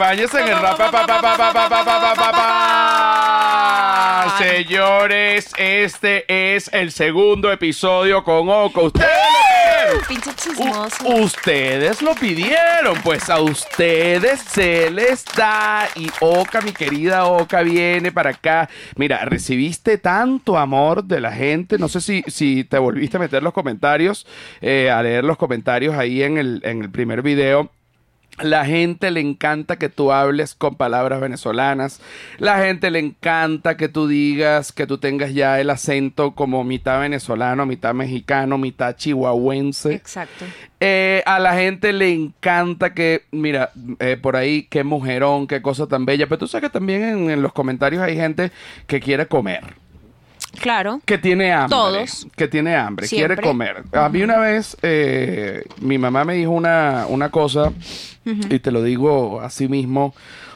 acompañes en el rap. pa, pa, pa, pa, pa, pa, pa, pa, pa, pa. Señores, este es el segundo episodio con Oco. Ustedes lo pidieron. Pinche chismoso. Ustedes lo pidieron, pues a ustedes se les da. Y Oca, mi querida Oca, viene para acá. Mira, recibiste tanto amor de la gente. No sé si, si te volviste a meter los comentarios, eh, a leer los comentarios ahí en el, en el primer video. La gente le encanta que tú hables con palabras venezolanas. La gente le encanta que tú digas, que tú tengas ya el acento como mitad venezolano, mitad mexicano, mitad chihuahuense. Exacto. Eh, a la gente le encanta que, mira, eh, por ahí, qué mujerón, qué cosa tan bella. Pero tú sabes que también en, en los comentarios hay gente que quiere comer. Claro. Que tiene hambre. Todos. Que tiene hambre, Siempre. quiere comer. A mí una vez, eh, mi mamá me dijo una, una cosa, y te lo digo así mismo,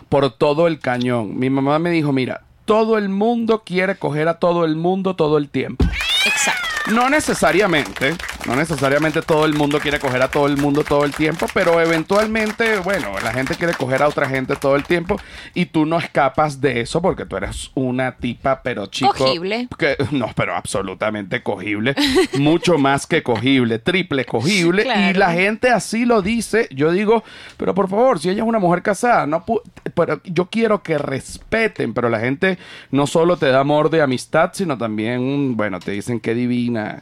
por todo el cañón. Mi mamá me dijo, mira, todo el mundo quiere coger a todo el mundo todo el tiempo. Exacto. No necesariamente, no necesariamente todo el mundo quiere coger a todo el mundo todo el tiempo, pero eventualmente, bueno, la gente quiere coger a otra gente todo el tiempo y tú no escapas de eso porque tú eres una tipa, pero chico. Cogible. Que, no, pero absolutamente cogible, mucho más que cogible, triple cogible y la gente así lo dice. Yo digo, pero por favor, si ella es una mujer casada, no pu- pero yo quiero que respeten, pero la gente no solo te da amor de amistad, sino también, bueno, te dicen que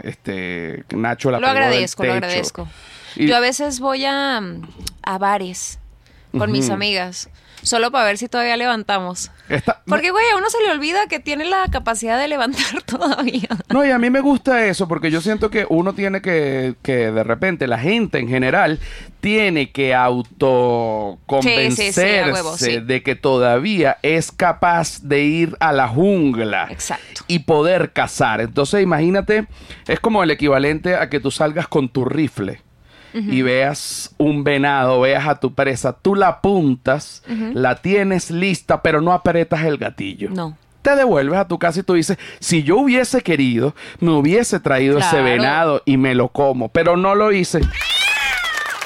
este, Nacho la Lo pegó del agradezco, lo agradezco. Y- Yo a veces voy a, a bares con mis amigas, solo para ver si todavía levantamos. Porque, güey, a uno se le olvida que tiene la capacidad de levantar todavía. No, y a mí me gusta eso porque yo siento que uno tiene que, que de repente, la gente en general tiene que autoconvencerse Sí, sí, sí, a huevo, sí. de que todavía es capaz de ir a la jungla Exacto. y poder cazar. Entonces, imagínate, es como el equivalente a que tú salgas con tu rifle. Y veas un venado, veas a tu presa, tú la apuntas, la tienes lista, pero no apretas el gatillo No. te devuelves a tu casa y tú dices, si yo hubiese querido, me hubiese traído ese venado y me lo como, pero no lo hice,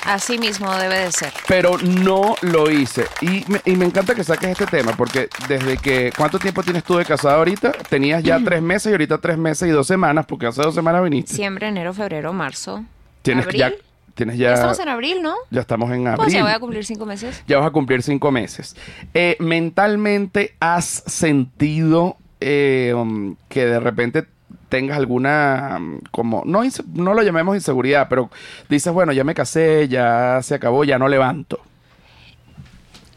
Así mismo debe de ser. pero no lo hice. Y me, y me encanta que saques este tema, porque desde que, ¿cuánto tiempo tienes tú de casada ahorita? Tenías ya tres meses y ahorita tres meses y dos semanas, porque hace dos semanas viniste. Siempre enero, febrero, marzo. Tienes abril. ya, tienes ya, Ya estamos en abril, ¿no? ya estamos en abril. Pues ya voy a cumplir cinco meses. Ya vas a cumplir cinco meses. Eh, mentalmente has sentido eh, um, que de repente tengas alguna um, como no no lo llamemos inseguridad, pero dices bueno ya me casé, ya se acabó, ya no levanto.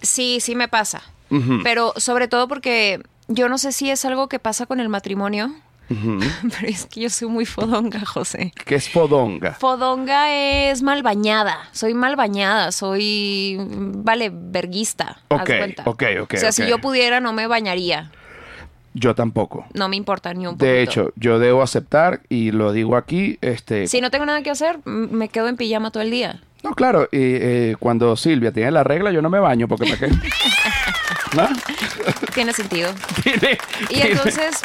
Sí, sí me pasa. Pero sobre todo porque yo no sé si es algo que pasa con el matrimonio, pero es que yo soy muy fodonga, José. ¿Qué es fodonga? Fodonga es mal bañada. Soy mal bañada. Soy, vale, verguista. haz Ok, cuenta. ok, ok, O sea, si yo pudiera, no me bañaría. Yo tampoco. No me importa ni un poquito. De hecho, yo debo aceptar y lo digo aquí, este, Si no tengo nada que hacer, me quedo en pijama todo el día. no claro, y, eh, cuando Silvia tiene la regla yo no me baño porque me qué. ¿No? Tiene sentido. Tiene- Y tiene- entonces,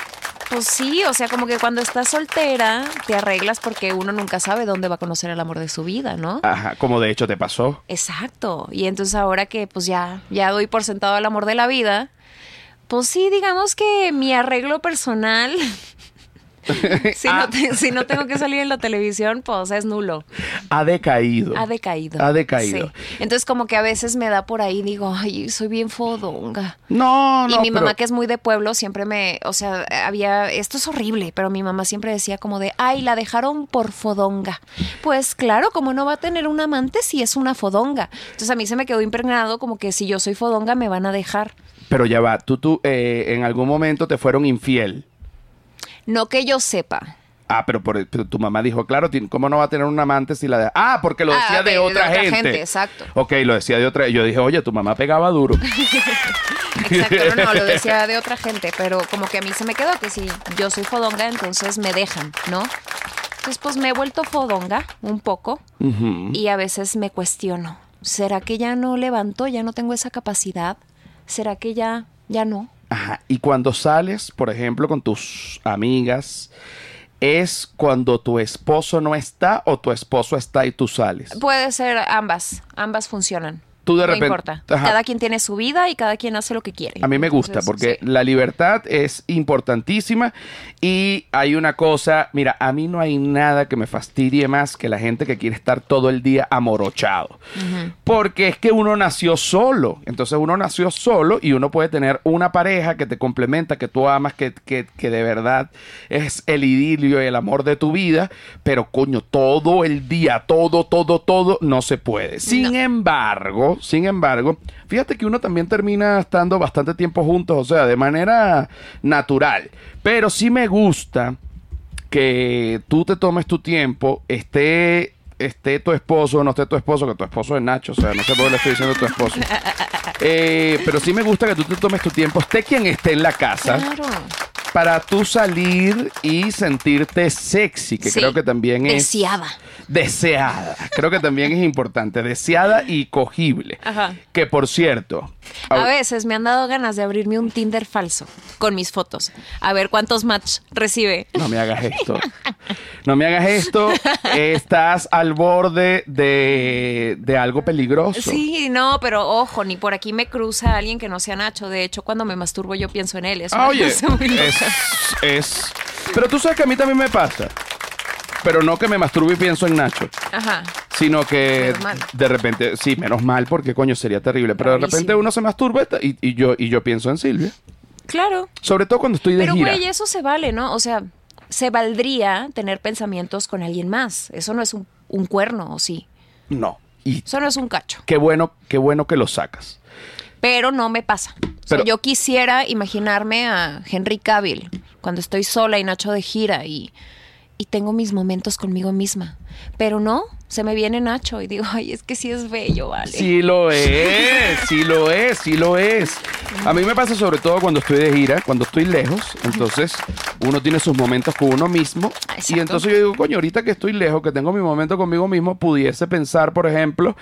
pues sí, o sea, como que cuando estás soltera, te arreglas porque uno nunca sabe dónde va a conocer el amor de su vida, ¿no? Ajá, como de hecho te pasó. Exacto. Y entonces ahora que pues ya, ya doy por sentado el amor de la vida, pues sí, digamos que mi arreglo personal, si, Ah. no te- si no tengo que salir en la televisión, pues es nulo. Ha decaído. Ha decaído. Ha decaído. Sí. Entonces como que a veces me da por ahí, digo, ay, soy bien fodonga. No, no. y mi mamá, que es muy de pueblo, siempre me, o sea, había, esto es horrible, pero mi mamá siempre decía como de, ay, la dejaron por fodonga. Pues claro, como no va a tener un amante si es una fodonga. Entonces a mí se me quedó impregnado como que si yo soy fodonga me van a dejar. Pero ya va, tú, tú, eh, en algún momento te fueron infiel. No que yo sepa. Ah, pero, por, pero tu mamá dijo, claro, ¿cómo no va a tener un amante si la de... Ah, porque lo Ah, decía de, de- de otra, otra gente. gente, exacto. Ok, lo decía de otra... Yo dije, oye, tu mamá pegaba duro. Exacto, no, no, lo decía de otra gente, pero como que a mí se me quedó que si yo soy fodonga, entonces me dejan, ¿no? Entonces pues me he vuelto fodonga un poco y a veces me cuestiono, ¿será que ya no levanto, ya no tengo esa capacidad? ¿Será que ya, ya no? Y cuando sales, por ejemplo, con tus amigas, ¿es cuando tu esposo no está o tu esposo está y tú sales? Puede ser ambas, ambas funcionan. Tú de no repente... importa. Ajá. Cada quien tiene su vida y cada quien hace lo que quiere. A mí me gusta Entonces, porque sí. la libertad es importantísima y hay una cosa, mira, a mí no hay nada que me fastidie más que la gente que quiere estar todo el día amorochado. Porque es que uno nació solo, entonces uno nació solo y uno puede tener una pareja que te complementa, que tú amas, que, que, que de verdad es el idilio y el amor de tu vida, pero coño, todo el día, todo, todo, todo, no se puede. Sin embargo, sin embargo, fíjate que uno también termina estando bastante tiempo juntos, o sea, de manera natural. Pero sí me gusta que tú te tomes tu tiempo, esté, esté tu esposo o no esté tu esposo, que tu esposo es Nacho, o sea, no sé por qué le estoy diciendo tu esposo. Eh, pero sí me gusta que tú te tomes tu tiempo, esté quien esté en la casa, Claro. Para tú salir y sentirte sexy, que Sí. creo que también es... Deseada. Deseada. Creo que también es importante. Deseada y cogible. Ajá. Que por cierto. A veces me han dado ganas de abrirme un Tinder falso con mis fotos. A ver cuántos match recibe. No me hagas esto. No me hagas esto. Estás al borde de, de algo peligroso. Sí, no, pero ojo, ni por aquí me cruza alguien que no sea Nacho. De hecho, cuando me masturbo yo pienso en él. Ah, oye, muy loca. es, es. Pero tú sabes que a mí también me pasa. Pero no que me masturbo y pienso en Nacho. Ajá. Sino que Menos mal. de repente, sí, menos mal, porque coño sería terrible. Pero de repente uno se masturba y, y yo, y yo pienso en Silvia. Claro. Sobre todo cuando estoy de Pero, gira. güey, eso se vale, ¿no? O sea, se valdría tener pensamientos con alguien más. Eso no es un, un cuerno, ¿o sí? No. Y Eso no es un cacho. qué bueno, qué bueno que lo sacas. Pero no me pasa. O sea, Pero- yo quisiera imaginarme a Henry Cavill cuando estoy sola y Nacho de gira y, y tengo mis momentos conmigo misma. Pero no, se me viene Nacho y digo, ay, es que sí es bello, vale. Sí lo es, sí lo es, sí lo es. A mí me pasa sobre todo cuando estoy de gira, cuando estoy lejos, entonces uno tiene sus momentos con uno mismo y Exacto. entonces yo digo, coño, ahorita que estoy lejos, que tengo mi momento conmigo mismo, pudiese pensar, por ejemplo,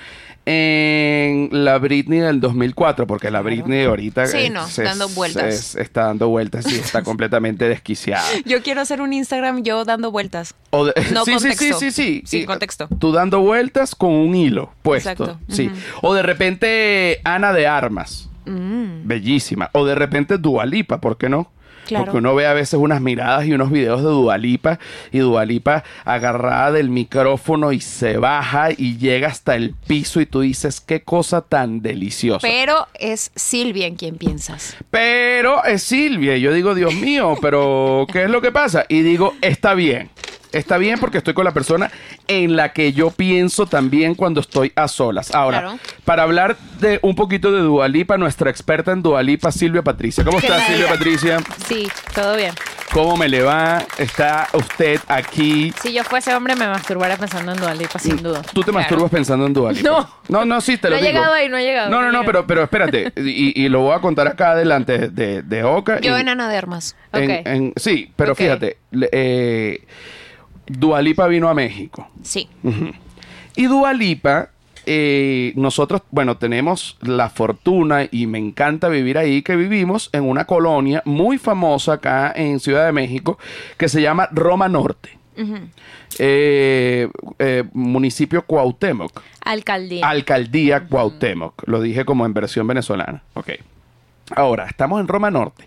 en la Britney del 2004, porque la Britney ahorita Sí, no, es- dando vueltas. es- está dando vueltas y está completamente desquiciada. Yo quiero hacer un Instagram yo dando vueltas. O de- No sí, sí, sí, sí, sí. Sin Y, contexto. Tú dando vueltas con un hilo puesto. Exacto. Sí. O de repente Ana de Armas. Mm, Bellísima. O de repente Dualipa, ¿por qué no? Claro. Porque uno ve a veces unas miradas y unos videos de Dualipa y Dualipa agarrada del micrófono y se baja y llega hasta el piso y tú dices, qué cosa tan deliciosa. Pero es Silvia en quien piensas. Pero es Silvia. Y yo digo, Dios mío, pero ¿qué es lo que pasa? Y digo, está bien. Está bien porque estoy con la persona en la que yo pienso también cuando estoy a solas. Ahora, Claro. para hablar de un poquito de Dualipa, nuestra experta en Dualipa, Silvia Patricia. ¿Cómo ¿Qué está tal? Silvia Patricia? Sí, todo bien. ¿Cómo me le va? ¿Está usted aquí? Si yo fuese hombre, me masturbara pensando en Dualipa, sin duda. ¿Tú te masturbas pensando en Dualipa? No. No, no, sí, te No lo he digo. llegado ahí, no he llegado, No, no no, no, pero, pero espérate. Y, y lo voy a contar acá delante de, de Oka. Yo en Ana de Armas. en- en- sí, pero fíjate, eh, Dualipa vino a México. Sí. Y Dualipa, eh, nosotros, bueno, tenemos la fortuna y me encanta vivir ahí, que vivimos en una colonia muy famosa acá en Ciudad de México que se llama Roma Norte. Eh, eh, municipio Cuauhtémoc. Alcaldía. Alcaldía Cuauhtémoc. Lo dije como en versión venezolana. Ok. Ahora, estamos en Roma Norte.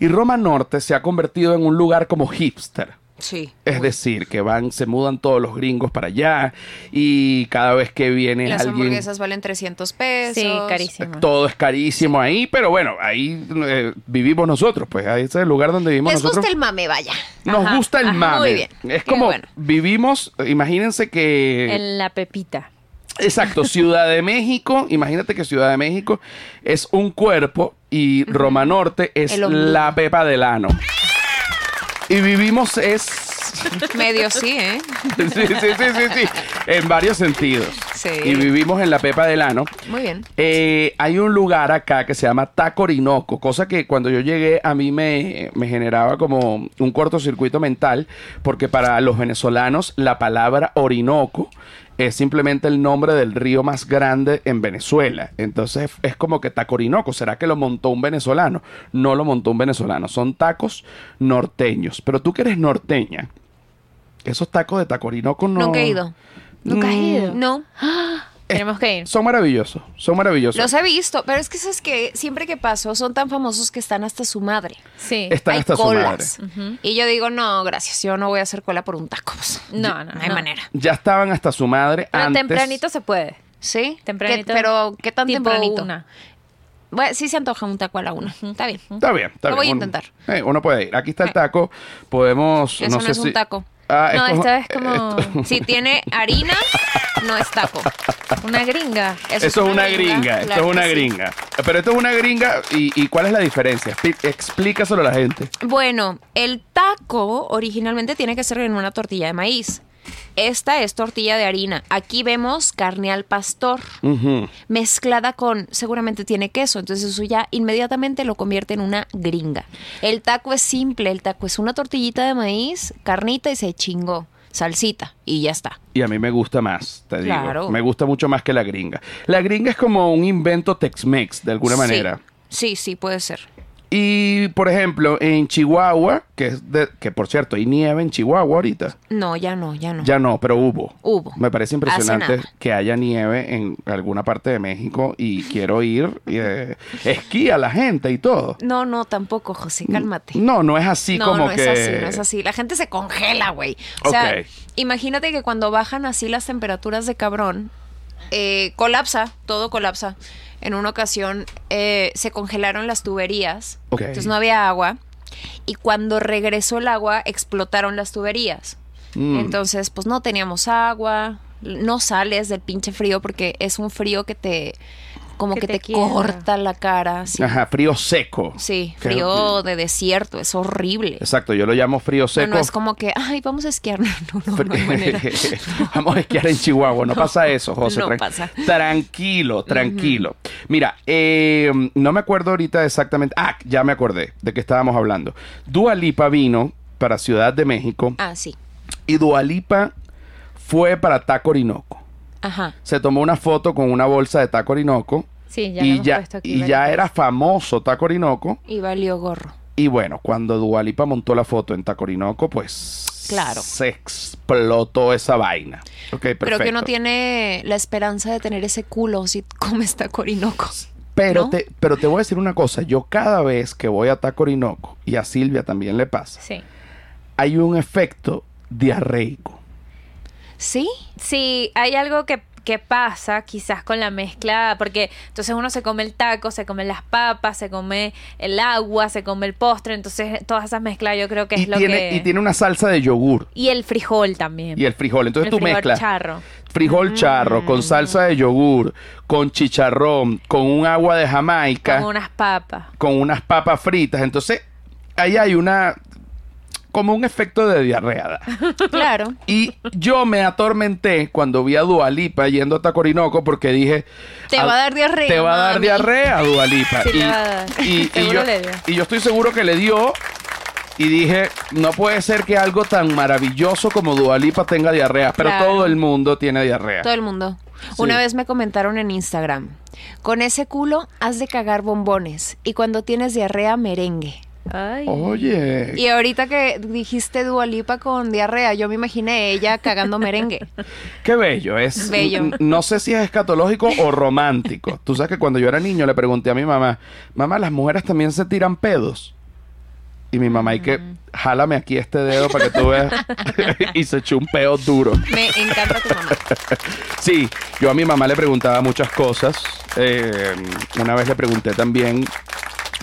Y Roma Norte se ha convertido en un lugar como hipster. Sí. Es decir, que van, se mudan todos los gringos para allá y cada vez que viene Las alguien... hamburguesas valen 300 pesos. sí, carísimo. Todo es carísimo ahí, pero bueno, ahí eh, vivimos nosotros, pues ahí es el lugar donde vivimos Les nosotros. gusta el mame, vaya. Nos Ajá, gusta el ajá, mame. muy bien. Es Qué como bueno. vivimos, imagínense que... En la pepita. Exacto, Ciudad de México, imagínate que Ciudad de México es un cuerpo y Roma Norte es la pepa del ano. Y vivimos es... Medio sí, ¿eh? sí, sí, sí, sí, sí, en varios sentidos. Sí. Y vivimos en la pepa del ano. Muy bien. Eh, hay un lugar acá que se llama Taco Orinoco, cosa que cuando yo llegué a mí me, me generaba como un cortocircuito mental, porque para los venezolanos la palabra Orinoco es simplemente el nombre del río más grande en Venezuela. Entonces es como que Taco Orinoco, ¿será que lo montó un venezolano? No lo montó un venezolano, son tacos norteños. Pero tú que eres norteña, esos tacos de Taco Orinoco no... Nunca he ido. ¿Nunca has Mm, ido? No. Tenemos que ir. Son maravillosos, son maravillosos. Los he visto, pero es que es que siempre que paso son tan famosos que están hasta su madre. Sí. Están hay hasta colas. su madre. Y yo digo, no, gracias, yo no voy a hacer cola por un taco. pues. No, no, No hay no. manera. Ya estaban hasta su madre Pero antes. tempranito se puede. ¿Sí? Tempranito. ¿Qué- pero, ¿qué tan tempranito? una. Bueno, sí se antoja un taco a la una. Está bien. Está bien, está Lo bien. voy a Uno- intentar. eh, uno puede ir. Aquí está el taco. Podemos. Eso no no, sé es si- un taco. Ah, No, esto- esta es como esto- Si tiene harina, no es taco. una gringa. Eso es una gringa, esto claro es una sí. gringa. Pero esto es una gringa y, y ¿cuál es la diferencia? Explícaselo a la gente. Bueno, el taco originalmente tiene que ser en una tortilla de maíz. Esta es tortilla de harina. Aquí vemos carne al pastor mezclada con, seguramente tiene queso, entonces eso ya inmediatamente lo convierte en una gringa. El taco es simple, el taco es una tortillita de maíz, carnita y se chingó, salsita y ya está. Y a mí me gusta más, te digo. Me gusta mucho más que la gringa. La gringa es como un invento Tex-Mex, de alguna Sí. manera. Sí, sí, puede ser. Y, por ejemplo, en Chihuahua, que es de, que por cierto, hay nieve en Chihuahua ahorita. No, ya no, ya no. Ya no, pero hubo. Hubo. Me parece impresionante que haya nieve en alguna parte de México y quiero ir. Y, eh, esquí a la gente y todo. No, no, tampoco, José, cálmate. No, no es así no, como no que. es así, no es así. La gente se congela, güey. O sea, imagínate que cuando bajan así las temperaturas de cabrón, eh, colapsa, todo colapsa. En una ocasión eh, se congelaron las tuberías, entonces no había agua. Y cuando regresó el agua, explotaron las tuberías. Mm. Entonces, pues no teníamos agua, no sales del pinche frío porque es un frío que te, como Que que, te corta la cara. Sí, Ajá, frío seco. sí Que- frío de desierto, es horrible. Exacto, yo lo llamo frío No, seco. no es como que, ay, vamos a esquiar. No, no, no, no hay manera. Vamos a esquiar en Chihuahua. No, pasa eso, José. no tran- pasa. Tranquilo, tranquilo. Mira, eh, no me acuerdo ahorita exactamente. Ah, ya me acordé de que estábamos hablando. Dua Lipa vino para Ciudad de México Ah, sí. y Dua Lipa fue para Taco Orinoco. Ajá. Se tomó una foto con una bolsa de Taco Orinoco. Sí, ya y ya, puesto aquí y ya era famoso Taco Orinoco. Y valió gorro. Y bueno, cuando Dualipa montó la foto en Tacorinoco, pues Claro. se explotó esa vaina. Ok, perfecto. Creo que no tiene la esperanza de tener ese culo si comes tacorinoco. pero, ¿no? te, pero te voy a decir una cosa. Yo cada vez que voy a Tacorinoco, y a Silvia también le pasa, Sí. hay un efecto diarreico. ¿Sí? Sí, hay algo que, que pasa quizás con la mezcla, porque entonces uno se come el taco, se come las papas, se come el agua, se come el postre, entonces todas esas mezclas yo creo que es lo que... y tiene una salsa de yogur Y el frijol también. y el frijol. Entonces El tú frijol mezclas charro. frijol charro Mm. con salsa de yogur, con chicharrón, con un agua de Jamaica. Con unas papas. con unas papas fritas. Entonces, ahí hay una. Como un efecto de diarrea. Claro. Y yo me atormenté cuando vi a Dualipa yendo a Tacorinoco porque dije. Te "Ah, va a dar diarrea, Te va a dar mami". diarrea, Dualipa. Sí, y, y- yo, y yo estoy seguro que le dio. Y dije, no puede ser que algo tan maravilloso como Dualipa tenga diarrea. Pero Claro. todo el mundo tiene diarrea. Todo el mundo. Sí. Una vez me comentaron en Instagram, con ese culo has de cagar bombones y cuando tienes diarrea merengue. Ay. Oye. Y ahorita que dijiste Dualipa con diarrea, yo me imaginé ella cagando merengue. Qué bello, es Bello. No sé si es escatológico o romántico. Tú sabes que cuando yo era niño le pregunté a mi mamá, mamá, ¿las mujeres también se tiran pedos? Y mi mamá, y que jálame aquí este dedo para que tú veas. y se echó un pedo duro. Me encanta tu mamá. Sí, yo a mi mamá le preguntaba muchas cosas. Eh, una vez le pregunté también,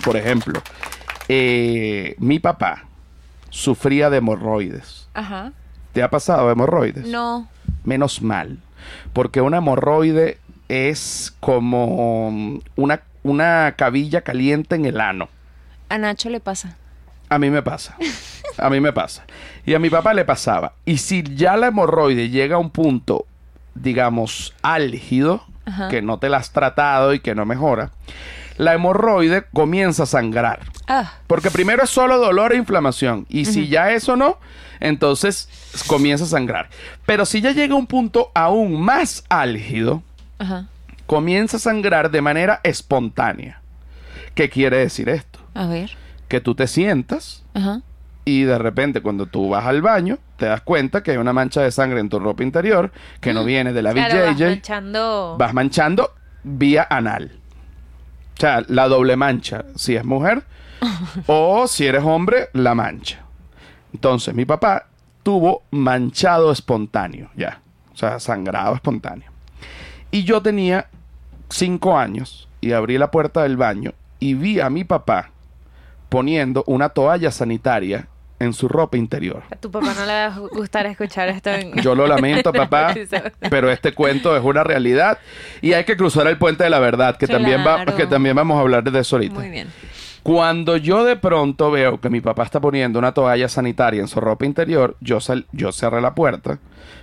por ejemplo, eh, mi papá sufría de hemorroides. Ajá. ¿Te ha pasado hemorroides? No. Menos mal. Porque una hemorroide es como una, una cabilla caliente en el ano. A Nacho le pasa. A mí me pasa. A mí me pasa. Y a mi papá le pasaba. Y si ya la hemorroide llega a un punto, digamos, álgido, Ajá. que no te la has tratado y que no mejora, la hemorroide comienza a sangrar. Ah, Porque primero es solo dolor e inflamación. Y si ya eso no, entonces comienza a sangrar. Pero si ya llega a un punto aún más álgido, ajá. comienza a sangrar de manera espontánea. ¿Qué quiere decir esto? A ver. Que tú te sientas Ajá. y de repente cuando tú vas al baño te das cuenta que hay una mancha de sangre en tu ropa interior que no viene de la Claro, vas manchando. vas manchando vía anal. O sea, la doble mancha, si es mujer, o si eres hombre, la mancha. Entonces, mi papá tuvo manchado espontáneo, ya. O sea, sangrado espontáneo. Y yo tenía cinco años y abrí la puerta del baño y vi a mi papá poniendo una toalla sanitaria en su ropa interior. A tu papá no le va a gustar escuchar esto en... Yo lo lamento, papá, pero este cuento es una realidad y hay que cruzar el puente de la verdad, que, también, va, que también vamos a hablar de eso ahorita. Muy bien. Cuando yo de pronto veo que mi papá está poniendo una toalla sanitaria en su ropa interior, yo, sal- yo cerré la puerta,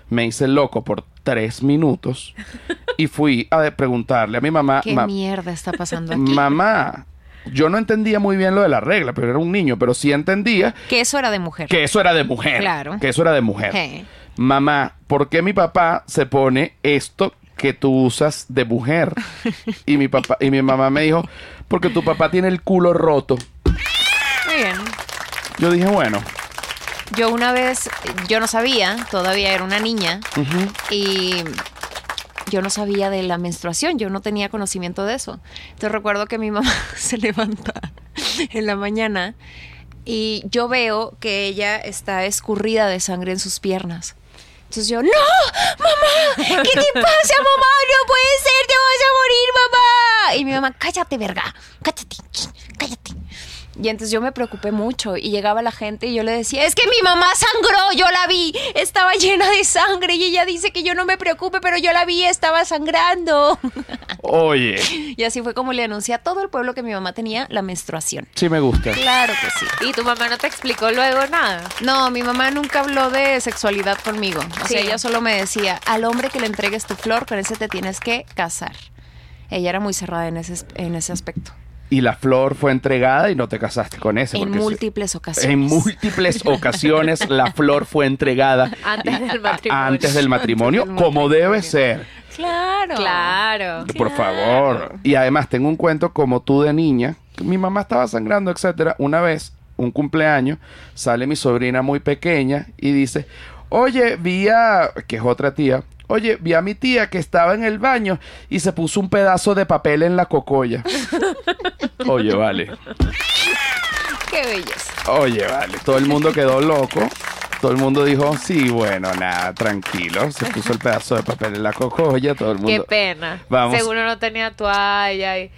me hice loco por tres minutos y fui a preguntarle a mi mamá, ¿Qué "Ma- mierda está pasando aquí? mamá, yo no entendía muy bien lo de la regla, pero era un niño, pero sí entendía Que eso era de mujer. que eso era de mujer. Claro. Que eso era de mujer. Je. Mamá, ¿por qué mi papá se pone esto que tú usas de mujer? Y mi papá y mi mamá me dijo, porque tu papá tiene el culo roto. Muy bien. Yo dije, bueno, Yo una vez, yo no sabía, todavía era una niña, y yo no sabía de la menstruación, yo no tenía conocimiento de eso. Entonces recuerdo que mi mamá se levanta en la mañana y yo veo que ella está escurrida de sangre en sus piernas. Entonces yo, no, mamá, ¿qué te pasa, mamá? No puede ser, te vas a morir, mamá. Y mi mamá, cállate, verga, cállate, cállate. Y entonces yo me preocupé mucho y llegaba la gente y yo le decía, es que mi mamá sangró, yo la vi, estaba llena de sangre y ella dice que yo no me preocupe, pero yo la vi, estaba sangrando. oye, Y así fue como le anuncié a todo el pueblo que mi mamá tenía la menstruación. sí me gusta. Claro que sí. Y tu mamá no te explicó luego nada. No, mi mamá nunca habló de sexualidad conmigo. O Sí. sea, ella solo me decía, al hombre que le entregues tu flor, con ese te tienes que casar. Ella era muy cerrada en ese, en ese aspecto. Y la flor fue entregada y no te casaste con ese. En se- múltiples ocasiones. En múltiples ocasiones la flor fue entregada Antes del matrimonio. antes del matrimonio, del como matrimonio. debe ser. Claro. Claro. Por favor. Y además tengo un cuento como tú de niña. que Mi mamá estaba sangrando, etcétera. Una vez, un cumpleaños, sale mi sobrina muy pequeña y dice, oye, vi a... que es otra tía. Oye, vi a mi tía que estaba en el baño y se puso un pedazo de papel en la cocolla. Oye, vale. Qué belleza. Oye, vale. Todo el mundo quedó loco. Todo el mundo dijo, sí, bueno, nada, tranquilo. Se puso el pedazo de papel en la cocolla. Todo el mundo... Qué pena. Vamos. Seguro no tenía toalla y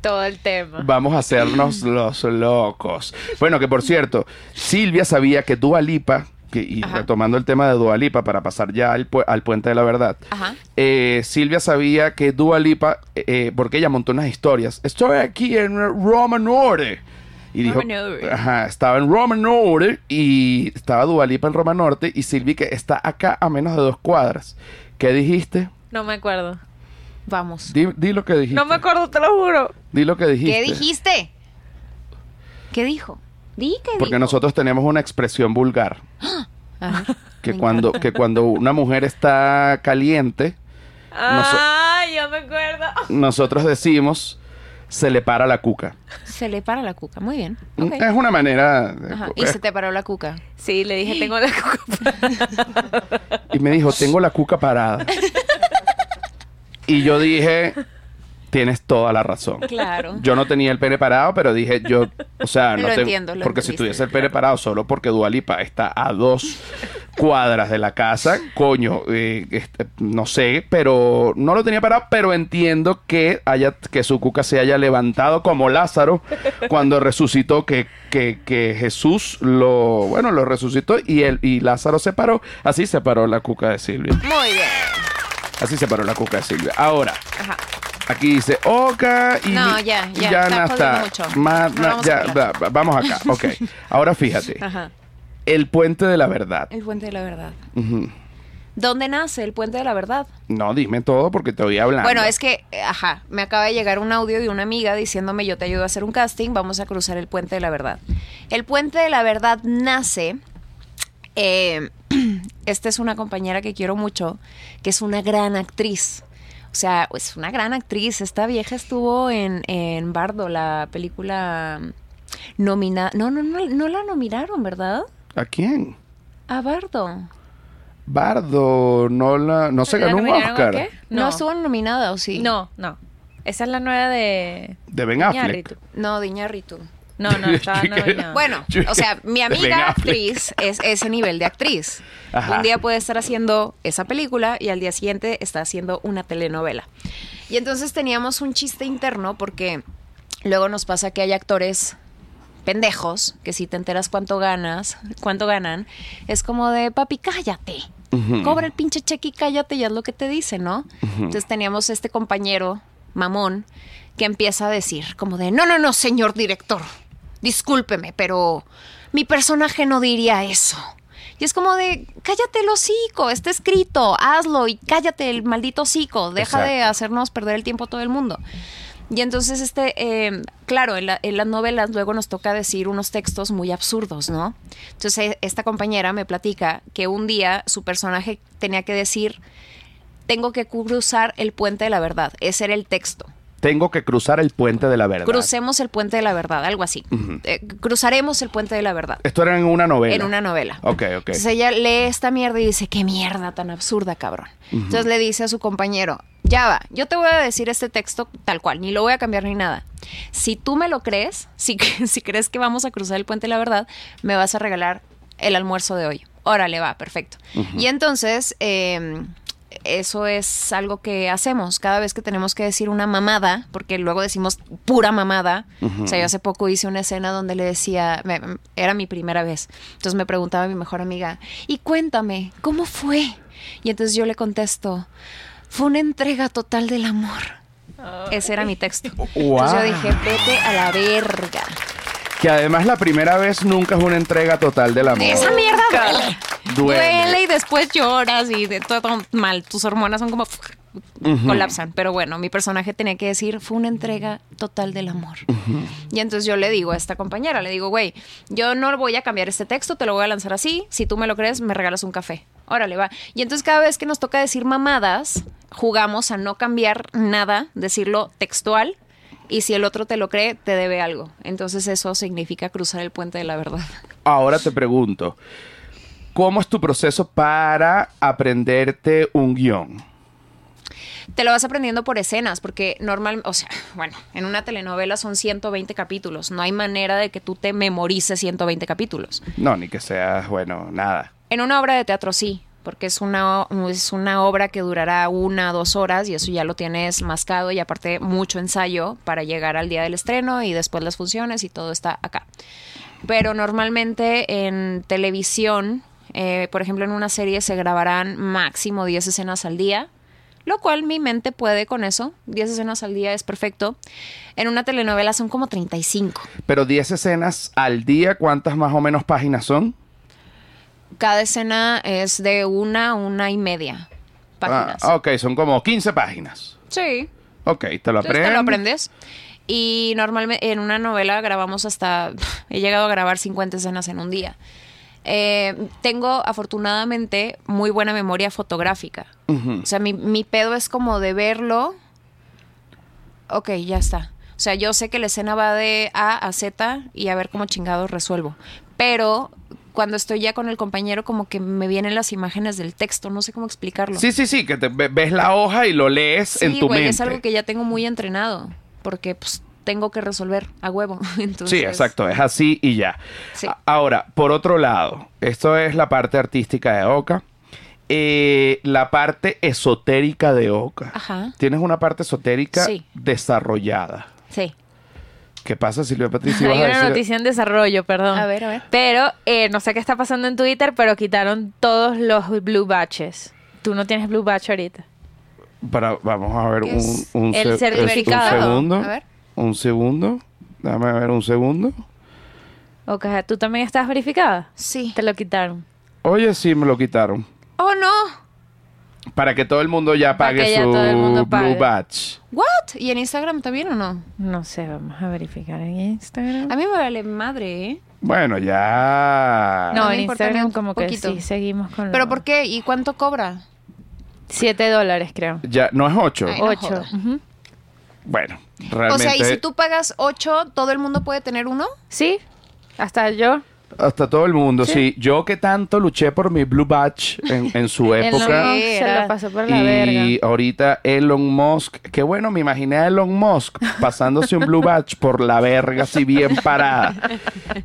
todo el tema. Vamos a hacernos los locos. Bueno, que por cierto, Silvia sabía que Dua Lipa, que, y Ajá. retomando el tema de Dua Lipa para pasar ya al, pu- al puente de la verdad, eh, Silvia sabía que Dua Lipa, eh, porque ella montó unas historias, estoy aquí en Roma Norte. Y dijo, Norte. ajá, estaba en Roma Norte y estaba Dua Lipa en Roma Norte y Silvia que está acá a menos de dos cuadras. ¿Qué dijiste? No me acuerdo. Vamos. Di, di lo que dijiste. No me acuerdo, te lo juro. Di lo que dijiste. ¿Qué dijiste? ¿Qué dijo? Di que Porque dijo. nosotros tenemos una expresión vulgar. Ajá. que cuando, encanta. que cuando una mujer está caliente, Ah, yo me acuerdo. nosotros decimos se le para la cuca. Se le para la cuca. Muy bien. Ok. Es una manera. de- Ajá. Y se te paró la cuca. Sí, le dije, tengo la coca. y me dijo, tengo la cuca parada. y yo dije, tienes toda la razón. Claro. Yo no tenía el pene parado, pero dije, yo, o sea, no Lo tengo- entiendo, lo porque si tuviese el pene parado solo porque Dualipa está a dos cuadras de la casa, coño, eh, este, no sé, pero no lo tenía parado, pero entiendo que haya, que su cuca se haya levantado como Lázaro cuando resucitó, que, que, que Jesús lo, bueno, lo resucitó y él, y Lázaro se paró, así se paró la cuca de Silvia, Muy bien. así se paró la cuca de Silvia. Ahora, Ajá. Aquí dice Oka y No, mi- ya, y ya, ya está está. mucho. No vamos a ya, hablar. va- va- vamos acá. Ok. Ahora fíjate. Ajá. El puente de la verdad. El puente de la verdad. ¿Dónde nace el puente de la verdad? No, dime todo porque te voy hablando. Bueno, es que, eh, ajá, me acaba de llegar un audio de una amiga diciéndome yo te ayudo a hacer un casting, vamos a cruzar el puente de la verdad. El puente de la verdad nace, eh, esta es una compañera que quiero mucho, que es una gran actriz. O sea, es una gran actriz. Esta vieja estuvo en, en Bardo, la película nominada. No, no, no, no la nominaron, ¿verdad? ¿A quién? A Bardo. Bardo no la no se ¿La ganó un Oscar qué? No. No. estuvo nominada, ¿o sí? No, no. Esa es la nueva de... de Ben Affleck. Iñárritu. No, de Iñárritu. No, no, estaba nominada. Bueno, o sea, mi amiga actriz es ese nivel de actriz. Ajá. Un día puede estar haciendo esa película y al día siguiente está haciendo una telenovela. Y entonces teníamos un chiste interno porque luego nos pasa que hay actores pendejos que si te enteras cuánto ganas, cuánto ganan, es como de papi, cállate. Cobra el pinche cheque y cállate, ya es lo que te dice, ¿no? Entonces teníamos este compañero, mamón, que empieza a decir como de, no, no, no, señor director, discúlpeme, pero mi personaje no diría eso. Y es como de, cállate el hocico, está escrito, hazlo y cállate el maldito hocico, deja de hacernos perder el tiempo todo el mundo. Y entonces, este, eh, claro, en, la- en las novelas luego nos toca decir unos textos muy absurdos, ¿no? Entonces, eh, esta compañera me platica que un día su personaje tenía que decir, tengo que cruzar el puente de la verdad. Ese era el texto. Tengo que cruzar el puente de la verdad. Crucemos el puente de la verdad, algo así. Eh, cruzaremos el puente de la verdad. Esto era en una novela. En una novela. Ok, ok. Entonces ella lee esta mierda y dice, qué mierda tan absurda, cabrón. Entonces le dice a su compañero, ya va, yo te voy a decir este texto tal cual, ni lo voy a cambiar ni nada. Si tú me lo crees, si, si crees que vamos a cruzar el puente de la verdad, me vas a regalar el almuerzo de hoy. Órale, va, perfecto. Y entonces, eh, eso es algo que hacemos cada vez que tenemos que decir una mamada, porque luego decimos pura mamada. O sea, yo hace poco hice una escena donde le decía, me- era mi primera vez. Entonces me preguntaba mi mejor amiga, y cuéntame, ¿cómo fue? Y entonces yo le contesto, fue una entrega total del amor. Ese era mi texto. Entonces yo dije, vete a la verga. Que además la primera vez nunca es una entrega total del amor. Esa mierda duele. Duele. Duele y después lloras y de todo mal. Tus hormonas son como colapsan. Pero bueno, mi personaje tenía que decir, fue una entrega total del amor. Y entonces yo le digo a esta compañera, le digo, güey, yo no voy a cambiar este texto, te lo voy a lanzar así. Si tú me lo crees, me regalas un café. Órale, va. Y entonces cada vez que nos toca decir mamadas, jugamos a no cambiar nada, decirlo textual. Y si el otro te lo cree, te debe algo. Entonces eso significa cruzar el puente de la verdad. Ahora te pregunto, ¿cómo es tu proceso para aprenderte un guion? te lo vas aprendiendo por escenas, porque normal, o sea, bueno, en una telenovela son 120 capítulos, no hay manera de que tú te memorices 120 capítulos. No, ni que seas, bueno, nada. En una obra de teatro sí, porque es una, es una obra que durará una, dos horas y eso ya lo tienes mascado y aparte mucho ensayo para llegar al día del estreno y después las funciones y todo está acá. Pero normalmente en televisión, eh, por ejemplo en una serie se grabarán máximo 10 escenas al día, lo cual mi mente puede con eso. 10 escenas al día es perfecto. En una telenovela son como 35. Pero 10 escenas al día, ¿cuántas más o menos páginas son? Cada escena es de una, una y media páginas. Ah, ok, son como 15 páginas. Sí. Ok, te lo aprendes. te lo aprendes. Y normalmente en una novela grabamos hasta. He llegado a grabar 50 escenas en un día. Eh, tengo afortunadamente muy buena memoria fotográfica. O sea, mi, mi pedo es como de verlo. Ok, ya está. O sea, yo sé que la escena va de A a Z y a ver cómo chingados resuelvo. Pero cuando estoy ya con el compañero, como que me vienen las imágenes del texto. No sé cómo explicarlo. Sí, sí, sí, que te ve- ves la hoja y lo lees en tu güey, mente. es algo que ya tengo muy entrenado. Porque pues tengo que resolver a huevo. Entonces, Sí, exacto, es así y ya. Sí. Ahora, por otro lado, esto es la parte artística de Oka. Eh, la parte esotérica de Oka. Ajá. Tienes una parte esotérica Sí. desarrollada. Sí. ¿Qué pasa, Silvia Patricia? Hay ¿Vas a una decir- noticia en desarrollo, perdón. A ver, a ver. Pero eh, no sé qué está pasando en Twitter, pero quitaron todos los blue batches. Tú no tienes blue batch ahorita. Para, vamos a ver ¿Qué un, un, El se- certificado. un segundo. A ver. Un segundo. Dame ver un segundo. Ok, ¿tú también estás verificada? Sí. Te lo quitaron. Oye, sí, me lo quitaron. Oh, no. Para que todo el mundo ya Para pague que ya su todo el mundo pague. Blue Badge. What? ¿Y en Instagram también o no? No sé, vamos a verificar en Instagram. A mí me vale madre, ¿eh? Bueno, ya. No, me en importa Instagram ni un como que poquito. sí, seguimos con ¿Pero lo- por qué? ¿Y cuánto cobra? Siete dólares, creo. Ya, no es 8. Ay, no Ocho. ujú. bueno, O realmente... sea, y si tú pagas 8, ¿todo el mundo puede tener uno? Sí, hasta yo. Hasta todo el mundo, sí. Yo que tanto luché por mi Blue Badge en, en su Elon época. Musk se lo pasó por la verga. Y ahorita Elon Musk, que bueno, me imaginé a Elon Musk pasándose un Blue Badge por la verga así bien parada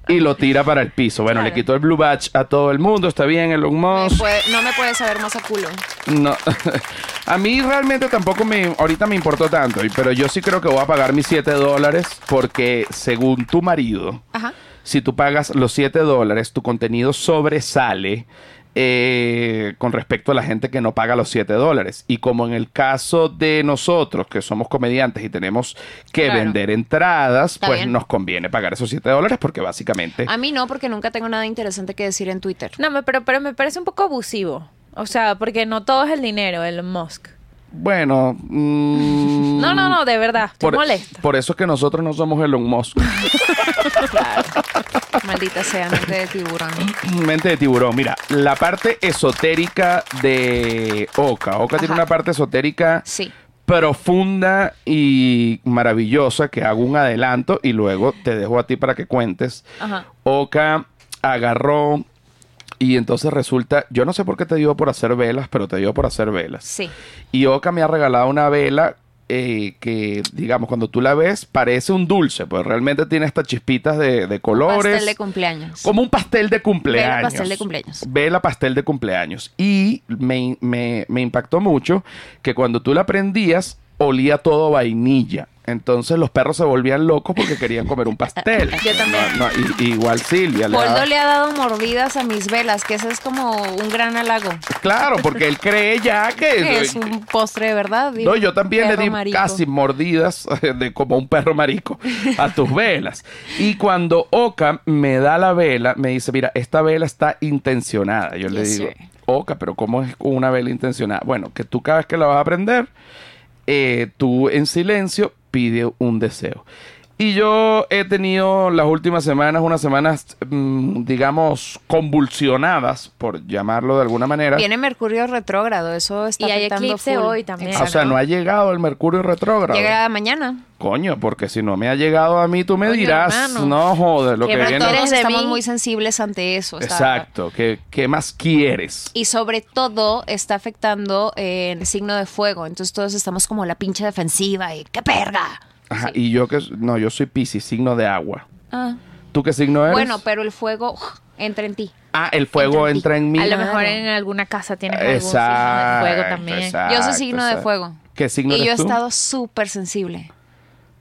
y lo tira para el piso. Bueno, le quitó el Blue Badge a todo el mundo, está bien Elon Me Musk. puede- no me puede saber más a culo. No, a mí realmente tampoco me, ahorita me importó tanto, pero yo sí creo que voy a pagar mis 7 dólares porque según tu marido, Ajá. Si tú pagas los 7 dólares, tu contenido sobresale eh, con respecto a la gente que no paga los 7 dólares. Y como en el caso de nosotros, que somos comediantes y tenemos que Claro. vender entradas, Está pues bien. nos conviene pagar esos 7 dólares porque básicamente... A mí no, porque nunca tengo nada interesante que decir en Twitter. No, me- pero, pero me parece un poco abusivo. O sea, porque no todo es el dinero, Elon Musk. Bueno... mm, No, no, no, de verdad, estoy Por, molesta. por eso es que nosotros no somos Elon Musk. Maldita sea, mente de tiburón. Mente de tiburón. Mira, la parte esotérica de Oka. Oka tiene una parte esotérica Sí. profunda y maravillosa que hago un adelanto y luego te dejo a ti para que cuentes. Ajá. Oka agarró y entonces resulta, yo no sé por qué te dio por hacer velas, pero te dio por hacer velas. Sí. Y Oka me ha regalado una vela eh, que, digamos, cuando tú la ves, parece un dulce, pues realmente tiene estas chispitas de, de colores. Pastel de cumpleaños. Como un pastel de cumpleaños. Vela pastel de cumpleaños. Vela pastel de cumpleaños. Y me, me- me impactó mucho que cuando tú la prendías, olía todo vainilla. Entonces los perros se volvían locos porque querían comer un pastel. Yo también. No, no, y- igual Silvia. le Poldo le ha dado mordidas a mis velas, que eso es como un gran halago. Claro, porque él cree ya que... Es un postre de verdad. No, yo también le di marico. casi mordidas de como un perro marico a tus velas. Y cuando Oka me da la vela, me dice, mira, esta vela está intencionada. Yo le digo. Oka, pero ¿cómo es una vela intencionada? Bueno, que tú cada vez que la vas a prender, eh, tú en silencio pide un deseo. Y yo he tenido las últimas semanas, unas semanas, mm, digamos, convulsionadas, por llamarlo de alguna manera. Viene Mercurio retrógrado, eso está Y hay afectando eclipse full. hoy también. o sea, no ha llegado el Mercurio retrógrado. Llega mañana. Coño, porque si no me ha llegado a mí, tú me Coño, dirás, hermano. no joder, lo Que viene. Todos estamos muy sensibles ante eso. o sea, Exacto, ¿qué, qué más quieres? Y sobre todo está afectando eh, el signo de fuego. Entonces todos estamos como la pinche defensiva y ¡qué perga! Ajá, y yo que, no, yo soy Piscis, signo de agua. Ah. ¿Tú qué signo eres? Bueno, pero el fuego entra en ti. Ah, el fuego entra en ti. entra en mí. A lo mejor en alguna casa tienes algún signo Exacto, de fuego también. exacto. Yo soy signo de fuego. ¿Qué signo y yo he estado súper sensible.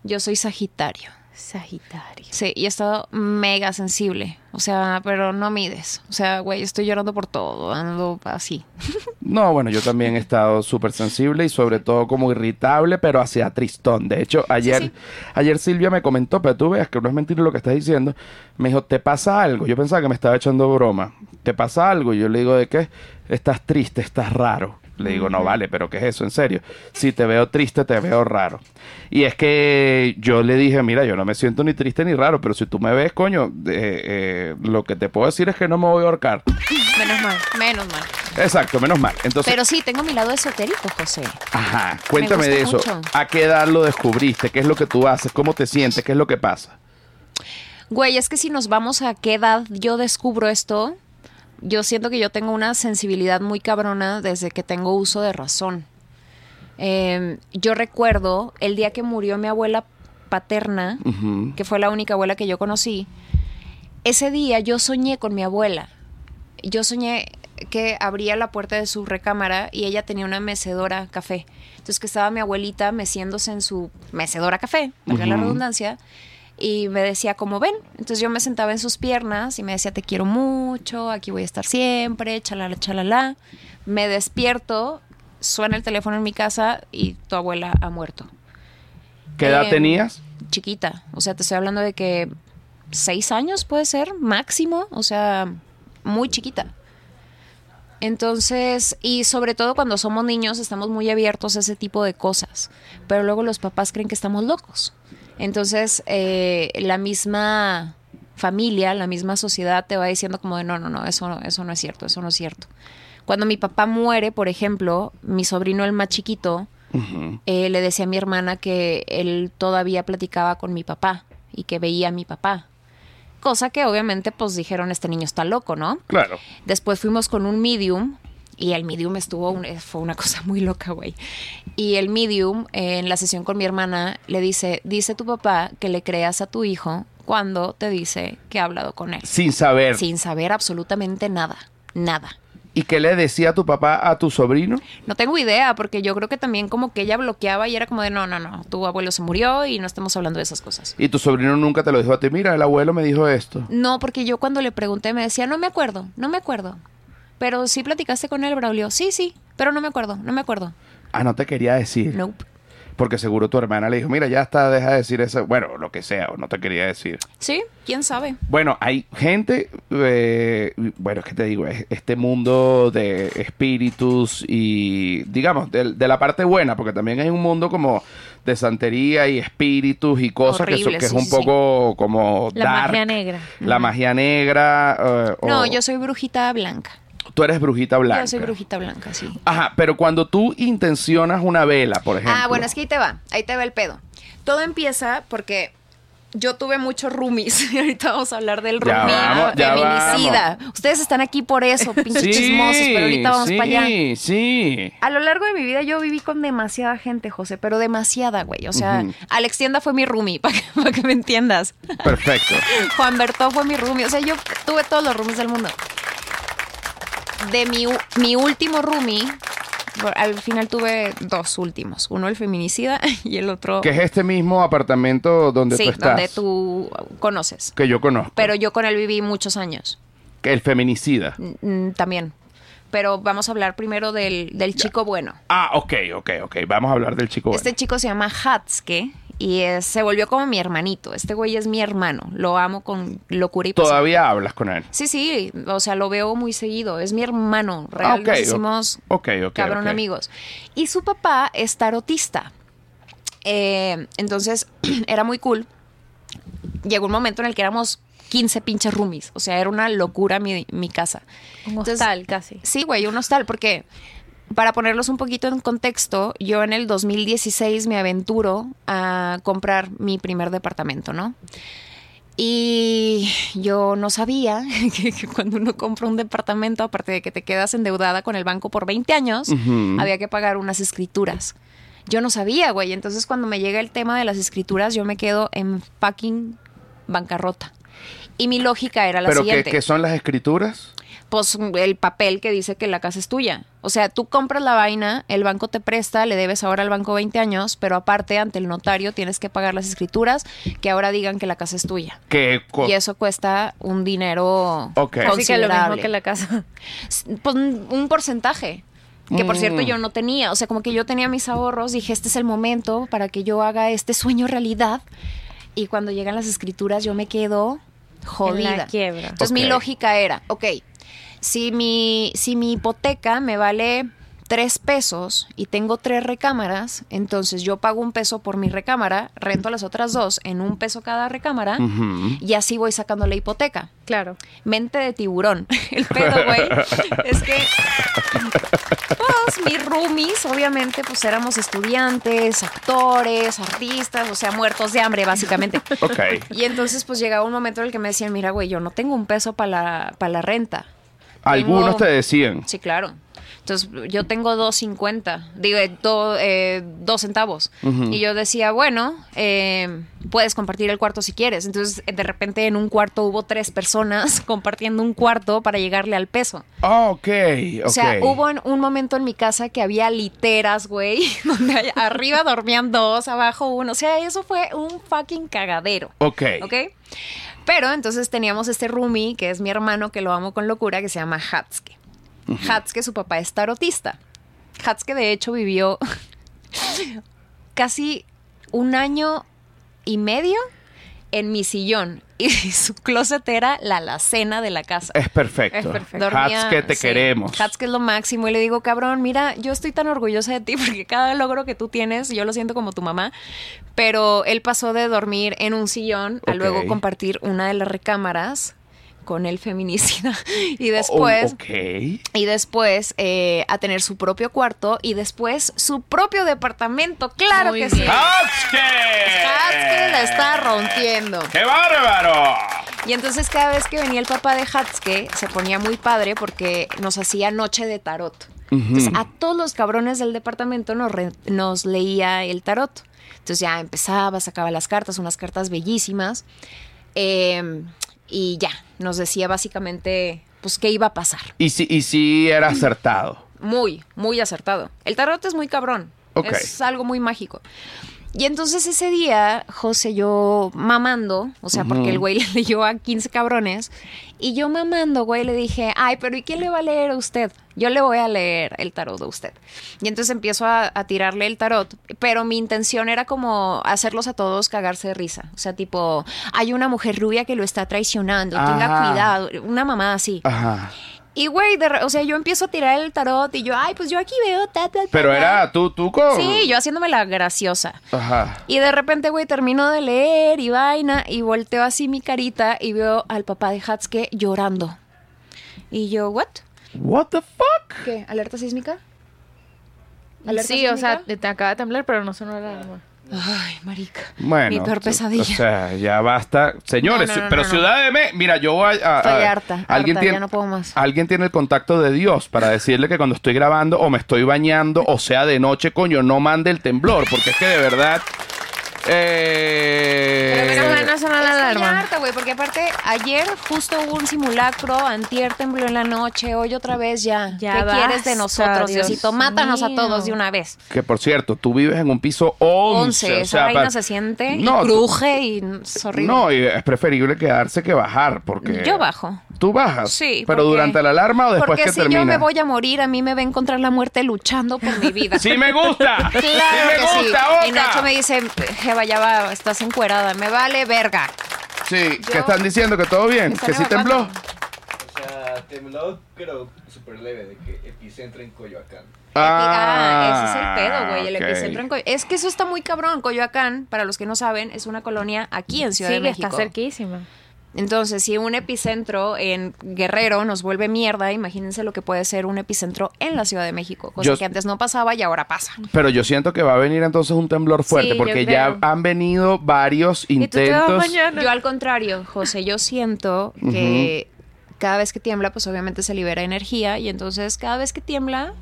Yo soy Sagitario. Sagitario. Sí, y he estado mega sensible. O sea, pero no mides. O sea, güey, estoy llorando por todo. Ando así. No, bueno, yo también he estado súper sensible y sobre todo como irritable, pero hacia tristón. De hecho, ayer, sí. ayer Silvia me comentó, pero tú veas que no es mentira lo que estás diciendo. Me dijo, ¿te pasa algo? Yo pensaba que me estaba echando broma. ¿Te pasa algo? Y yo le digo, ¿de qué? Estás triste, estás raro. Le digo, no vale, pero ¿qué es eso? En serio. Si te veo triste, te veo raro. Y es que yo le dije, mira, yo no me siento ni triste ni raro, pero si tú me ves, coño, eh, eh, lo que te puedo decir es que no me voy a ahorcar. Menos mal. Menos mal. Exacto, menos mal. Entonces, Pero sí, tengo mi lado esotérico, José. Ajá, cuéntame de eso. mucho. ¿A qué edad lo descubriste? ¿Qué es lo que tú haces? ¿Cómo te sientes? ¿Qué es lo que pasa? Güey, es que si nos vamos a qué edad yo descubro esto, yo siento que yo tengo una sensibilidad muy cabrona desde que tengo uso de razón. Eh, yo recuerdo el día que murió mi abuela paterna, que fue la única abuela que yo conocí, ese día yo soñé con mi abuela. Yo soñé que abría la puerta de su recámara y ella tenía una mecedora café. Entonces que estaba mi abuelita meciéndose en su mecedora café, valga la redundancia, y me decía como ven. Entonces yo me sentaba en sus piernas y me decía te quiero mucho, aquí voy a estar siempre, chalala, chalala. Me despierto, suena el teléfono en mi casa y tu abuela ha muerto ¿Qué edad Em, tenías? chiquita. O sea, te estoy hablando de que seis años puede ser, máximo. O sea, muy chiquita. Entonces, y sobre todo cuando somos niños, estamos muy abiertos a ese tipo de cosas. Pero luego los papás creen que estamos locos. Entonces, eh, la misma familia, la misma sociedad te va diciendo como de no, no, no, eso, no- eso no es cierto, eso no es cierto. Cuando mi papá muere, por ejemplo, mi sobrino el más chiquito, eh, le decía a mi hermana que él todavía platicaba con mi papá y que veía a mi papá. Cosa que obviamente pues dijeron, este niño está loco, ¿no? Claro. Después fuimos con un medium y el medium estuvo, un- fue una cosa muy loca, güey. Y el medium eh, en la sesión con mi hermana le dice, dice tu papá que le creas a tu hijo cuando te dice que ha hablado con él. Sin saber. Sin saber absolutamente nada, nada. ¿Y qué le decía tu papá a tu sobrino? No tengo idea, porque yo creo que también como que ella bloqueaba y era como de, no, no, no, tu abuelo se murió y no estamos hablando de esas cosas. Y tu sobrino nunca te lo dijo a ti. Mira, el abuelo me dijo esto. No, porque yo cuando le pregunté me decía, no me acuerdo, no me acuerdo. Pero sí platicaste con él, Braulio. Sí, sí, pero no me acuerdo, no me acuerdo. Ah, no te quería decir. Nope. Porque seguro tu hermana le dijo, mira, ya está, deja de decir eso. Bueno, lo que sea, o no te quería decir. Sí, quién sabe. Bueno, hay gente, eh, bueno, es que te digo, es- este mundo de espíritus y, digamos, de, de la parte buena, porque también hay un mundo como de santería y espíritus y cosas que, son- Horrible, que es un sí, poco como La dark. magia negra. La magia negra. eh, o- No, yo soy brujita blanca. Tú eres brujita blanca. Yo soy brujita blanca, sí. Ajá, pero cuando tú intencionas una vela, por ejemplo. Ah, bueno, es que ahí te va, ahí te va el pedo. Todo empieza porque yo tuve muchos roomies. Y ahorita vamos a hablar del roomie vamos, feminicida. Ustedes están aquí por eso, pinches Sí, chismosos, pero ahorita vamos sí, para allá. Sí, A lo largo de mi vida yo viví con demasiada gente, José, pero demasiada, güey. O sea, Ujú. Alex Tienda fue mi roomie, para que, pa' que me entiendas. Perfecto. Juan Bertó fue mi roomie. O sea, yo tuve todos los roomies del mundo. De mi, mi último roomie, al final tuve dos últimos. Uno el feminicida y el otro... Que es este mismo apartamento donde sí, tú estás. donde tú conoces. Que yo conozco. Pero yo con él viví muchos años. Que el feminicida. Mm, también. Pero vamos a hablar primero del, del chico bueno. Ah, ok, ok, ok. Vamos a hablar del chico. Este bueno. chico se llama Hatsuke y es- se volvió como mi hermanito. Este güey es mi hermano. Lo amo con locura y pasión. Todavía hablas con él. Sí, sí, o sea, lo veo muy seguido. Es mi hermano. Ah, Real, ok, nos o- hicimos ok, ok, cabrón amigos. Y su papá es tarotista. Eh, entonces, era muy cool. Llegó un momento en el que éramos 15 pinches roomies. O sea, era una locura mi, mi casa. Un Entonces, hostal casi. Sí, güey, un hostal, porque para ponerlos un poquito en contexto, yo en el 2016 me aventuro a comprar mi primer departamento, ¿no? Y yo no sabía que, que cuando uno compra un departamento, aparte de que te quedas endeudada con el banco por 20 años, había que pagar unas escrituras. Yo no sabía, güey. Entonces, cuando me llega el tema de las escrituras, yo me quedo en fucking bancarrota. Y mi lógica era la ¿Pero qué, siguiente qué son las escrituras? Pues el papel que dice que la casa es tuya. O sea, tú compras la vaina, el banco te presta, le debes ahora al banco 20 años, pero aparte ante el notario tienes que pagar las escrituras que ahora digan que la casa es tuya. Que co- Y eso cuesta un dinero Ok. Así que lo mismo considerable. que la casa. Pues un porcentaje. Que por Mm. cierto yo no tenía, o sea, como que yo tenía mis ahorros, dije, este es el momento para que yo haga este sueño realidad. Y cuando llegan las escrituras yo me quedo jodida. En la quiebra. Entonces mi lógica era, ok, si mi, si mi hipoteca me vale tres pesos y tengo tres recámaras, entonces yo pago un peso por mi recámara, rento las otras dos en un peso cada recámara y así voy sacando la hipoteca. Claro. Mente de tiburón. El pedo, güey, es que pues mis roomies, obviamente, pues éramos estudiantes, actores, artistas, o sea, muertos de hambre, básicamente. Ok. Y entonces, pues llegaba un momento en el que me decían, mira, güey, yo no tengo un peso para la, para la renta. Algunos Tengo- te decían. Sí, claro. Entonces, yo tengo 2.50, digo, eh, do- eh, dos centavos. Y yo decía, bueno, eh, puedes compartir el cuarto si quieres. Entonces, de repente en un cuarto hubo tres personas compartiendo un cuarto para llegarle al peso. Ah, ok, ok. O sea, hubo en- un momento en mi casa que había literas, güey, donde arriba dormían dos, abajo uno. O sea, eso fue un fucking cagadero. Ok. ¿Ok? Pero entonces teníamos este roomie, que es mi hermano, que lo amo con locura, que se llama Hatsuke. Hatsuke, su papá es tarotista. Hatsuke, de hecho, vivió casi un año y medio en mi sillón. Y su closet era la alacena de la casa. Es perfecto. Es perfecto. Dormía- que te sí, queremos. Hatsuke es lo máximo. Y le digo, cabrón, mira, yo estoy tan orgullosa de ti porque cada logro que tú tienes, yo lo siento como tu mamá. Pero él pasó de dormir en un sillón a luego compartir una de las recámaras con el feminicida y después... Oh, ok. Y después eh, a tener su propio cuarto y después su propio departamento. Claro Muy que bien. sí. ¡Hatske! Hatske la está rompiendo. ¡Qué bárbaro! Y entonces cada vez que venía el papá de Hatske se ponía muy padre porque nos hacía noche de tarot. Entonces a todos los cabrones del departamento nos, re- nos leía el tarot. Entonces ya empezaba, sacaba las cartas, unas cartas bellísimas. eh, y ya, nos decía básicamente pues qué iba a pasar. Y si, y si era acertado. Muy, muy acertado. El tarot es muy cabrón. Ok. Es algo muy mágico. Y entonces ese día, José, yo mamando, o sea, porque el güey le leyó a 15 cabrones, y yo mamando, güey, le dije, ay, pero ¿y quién le va a leer a usted? Yo le voy a leer el tarot a usted. Y entonces empiezo a, a tirarle el tarot, pero mi intención era como hacerlos a todos cagarse de risa. O sea, tipo, hay una mujer rubia que lo está traicionando, tenga cuidado, una mamá así. Ajá. Y güey, o sea, yo empiezo a tirar el tarot y yo, ay, pues yo aquí veo ta, ta, ta, Pero ta". era tú, tú con. Sí, yo haciéndome la graciosa. Ajá. Y de repente, güey, termino de leer y vaina y volteo así mi carita y veo al papá de Hatske llorando. Y yo, ¿what? What the fuck? ¿Qué? ¿Alerta sísmica? ¿Alerta Sí, o sea, te acaba de temblar, pero no sonó la alarma. Ay, marica. Bueno, Mi peor tú- pesadilla. O sea, ya basta. Señores, No, no, no, pero. Ciudad de México, mira, yo voy a... a- Estoy harta, alguien harta, tiene, ya no puedo más. Alguien tiene el contacto de Dios para decirle que cuando estoy grabando o me estoy bañando o sea de noche, coño, no mande el temblor, porque es que de verdad... Eh, Pero menos mal no sonó la alarma. harta, güey, porque aparte ayer justo hubo un simulacro, antier tembló en la noche, hoy otra vez ya. Ya ¿Qué quieres de nosotros, Dios Diosito? Mátanos a mío. todos de una vez. Que por cierto, tú vives en un piso 11. 11, o esa sea, vaina se siente No, y cruje y es horrible. No, y es preferible quedarse que bajar, porque... Yo bajo. ¿Tú bajas? Sí. ¿Pero porque- durante la alarma o después Porque que si termina? yo me voy a morir, a mí me va a encontrar la muerte luchando por mi vida. ¡Sí me gusta! Claro ¡Sí me que sí. gusta, Y! Nacho me dice, Ya va, estás encuerada. Me vale verga. Sí, Yo- ¿qué están diciendo? ¿Que todo bien? ¿Me ¿Que sí tembló? O sea, tembló, pero súper leve, de que epicentro en Coyoacán. Ah, ese es el pedo, güey. El ok. epicentro en Coy- Es que eso está muy cabrón. Coyoacán, para los que no saben, es una colonia aquí en Ciudad Sí, de que México. está cerquísima. Entonces, si un epicentro en Guerrero nos vuelve mierda, imagínense lo que puede ser un epicentro en la Ciudad de México, cosa Yo- que antes no pasaba y ahora pasa. Pero yo siento que va a venir entonces un temblor fuerte, Sí, porque ya han venido varios ¿Y tú te vas intentos. mañana? Yo al contrario, José, yo siento que cada vez que tiembla, pues obviamente se libera energía y entonces cada vez que tiembla,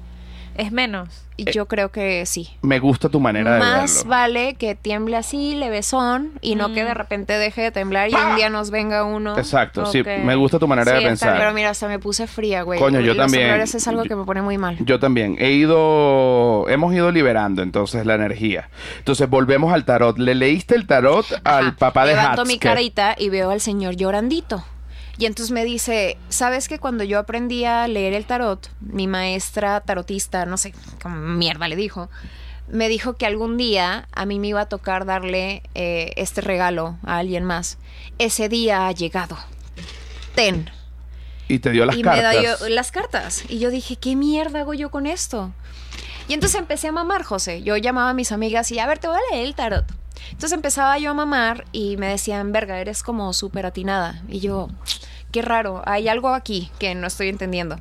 Es menos. Eh, yo creo que sí. Me gusta tu manera de Más vale que tiemble así, levesón, y no que de repente deje de temblar y un día nos venga uno. Exacto, sí, me gusta tu manera Sí, de está pensar. Pero mira, hasta me puse fría, güey. Coño, yo Los también. es algo que me pone muy mal. Yo también. He ido, hemos ido liberando entonces la energía. Entonces volvemos al tarot. ¿Le leíste el tarot al Ajá. papá de Levanto mi carita y veo al señor llorandito. Y entonces me dice, ¿sabes que cuando yo aprendí a leer el tarot, mi maestra tarotista, no sé, cómo mierda le dijo, me dijo que algún día a mí me iba a tocar darle eh, este regalo a alguien más. Ese día ha llegado. Ten. Y te dio las y cartas. me dio las cartas. Y yo dije, ¿qué mierda hago yo con esto? Y entonces empecé a mamar, José. Yo llamaba a mis amigas y, a ver, te voy a leer el tarot. Entonces empezaba yo a mamar y me decían, verga, eres como súper atinada. Y yo, qué raro, hay algo aquí que no estoy entendiendo.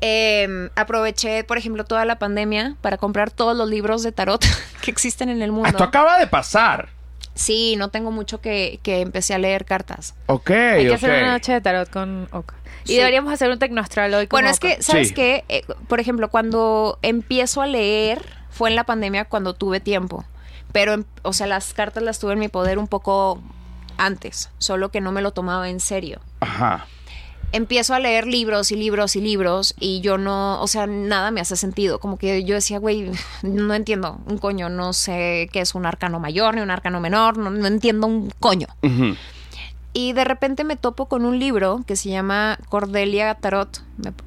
Eh, aproveché, por ejemplo, toda la pandemia para comprar todos los libros de tarot que existen en el mundo. Esto acaba de pasar. Sí, no tengo mucho que, que empecé a leer cartas. Ok, Hay que ok. hacer una noche de tarot con Oka. Y Sí. deberíamos hacer un tecnostral hoy con Bueno, es Oka. que, ¿sabes Sí. qué? Eh, por ejemplo, cuando empiezo a leer, fue en la pandemia cuando tuve tiempo. Pero, em- o sea, las cartas las tuve en mi poder un poco antes, solo que no me lo tomaba en serio. Ajá. Empiezo a leer libros y libros y libros y yo no, o sea, nada me hace sentido. Como que yo decía, güey, no entiendo un coño, no sé qué es un arcano mayor ni un arcano menor, no, no entiendo un coño. Y de repente me topo con un libro que se llama Cordelia Tarot.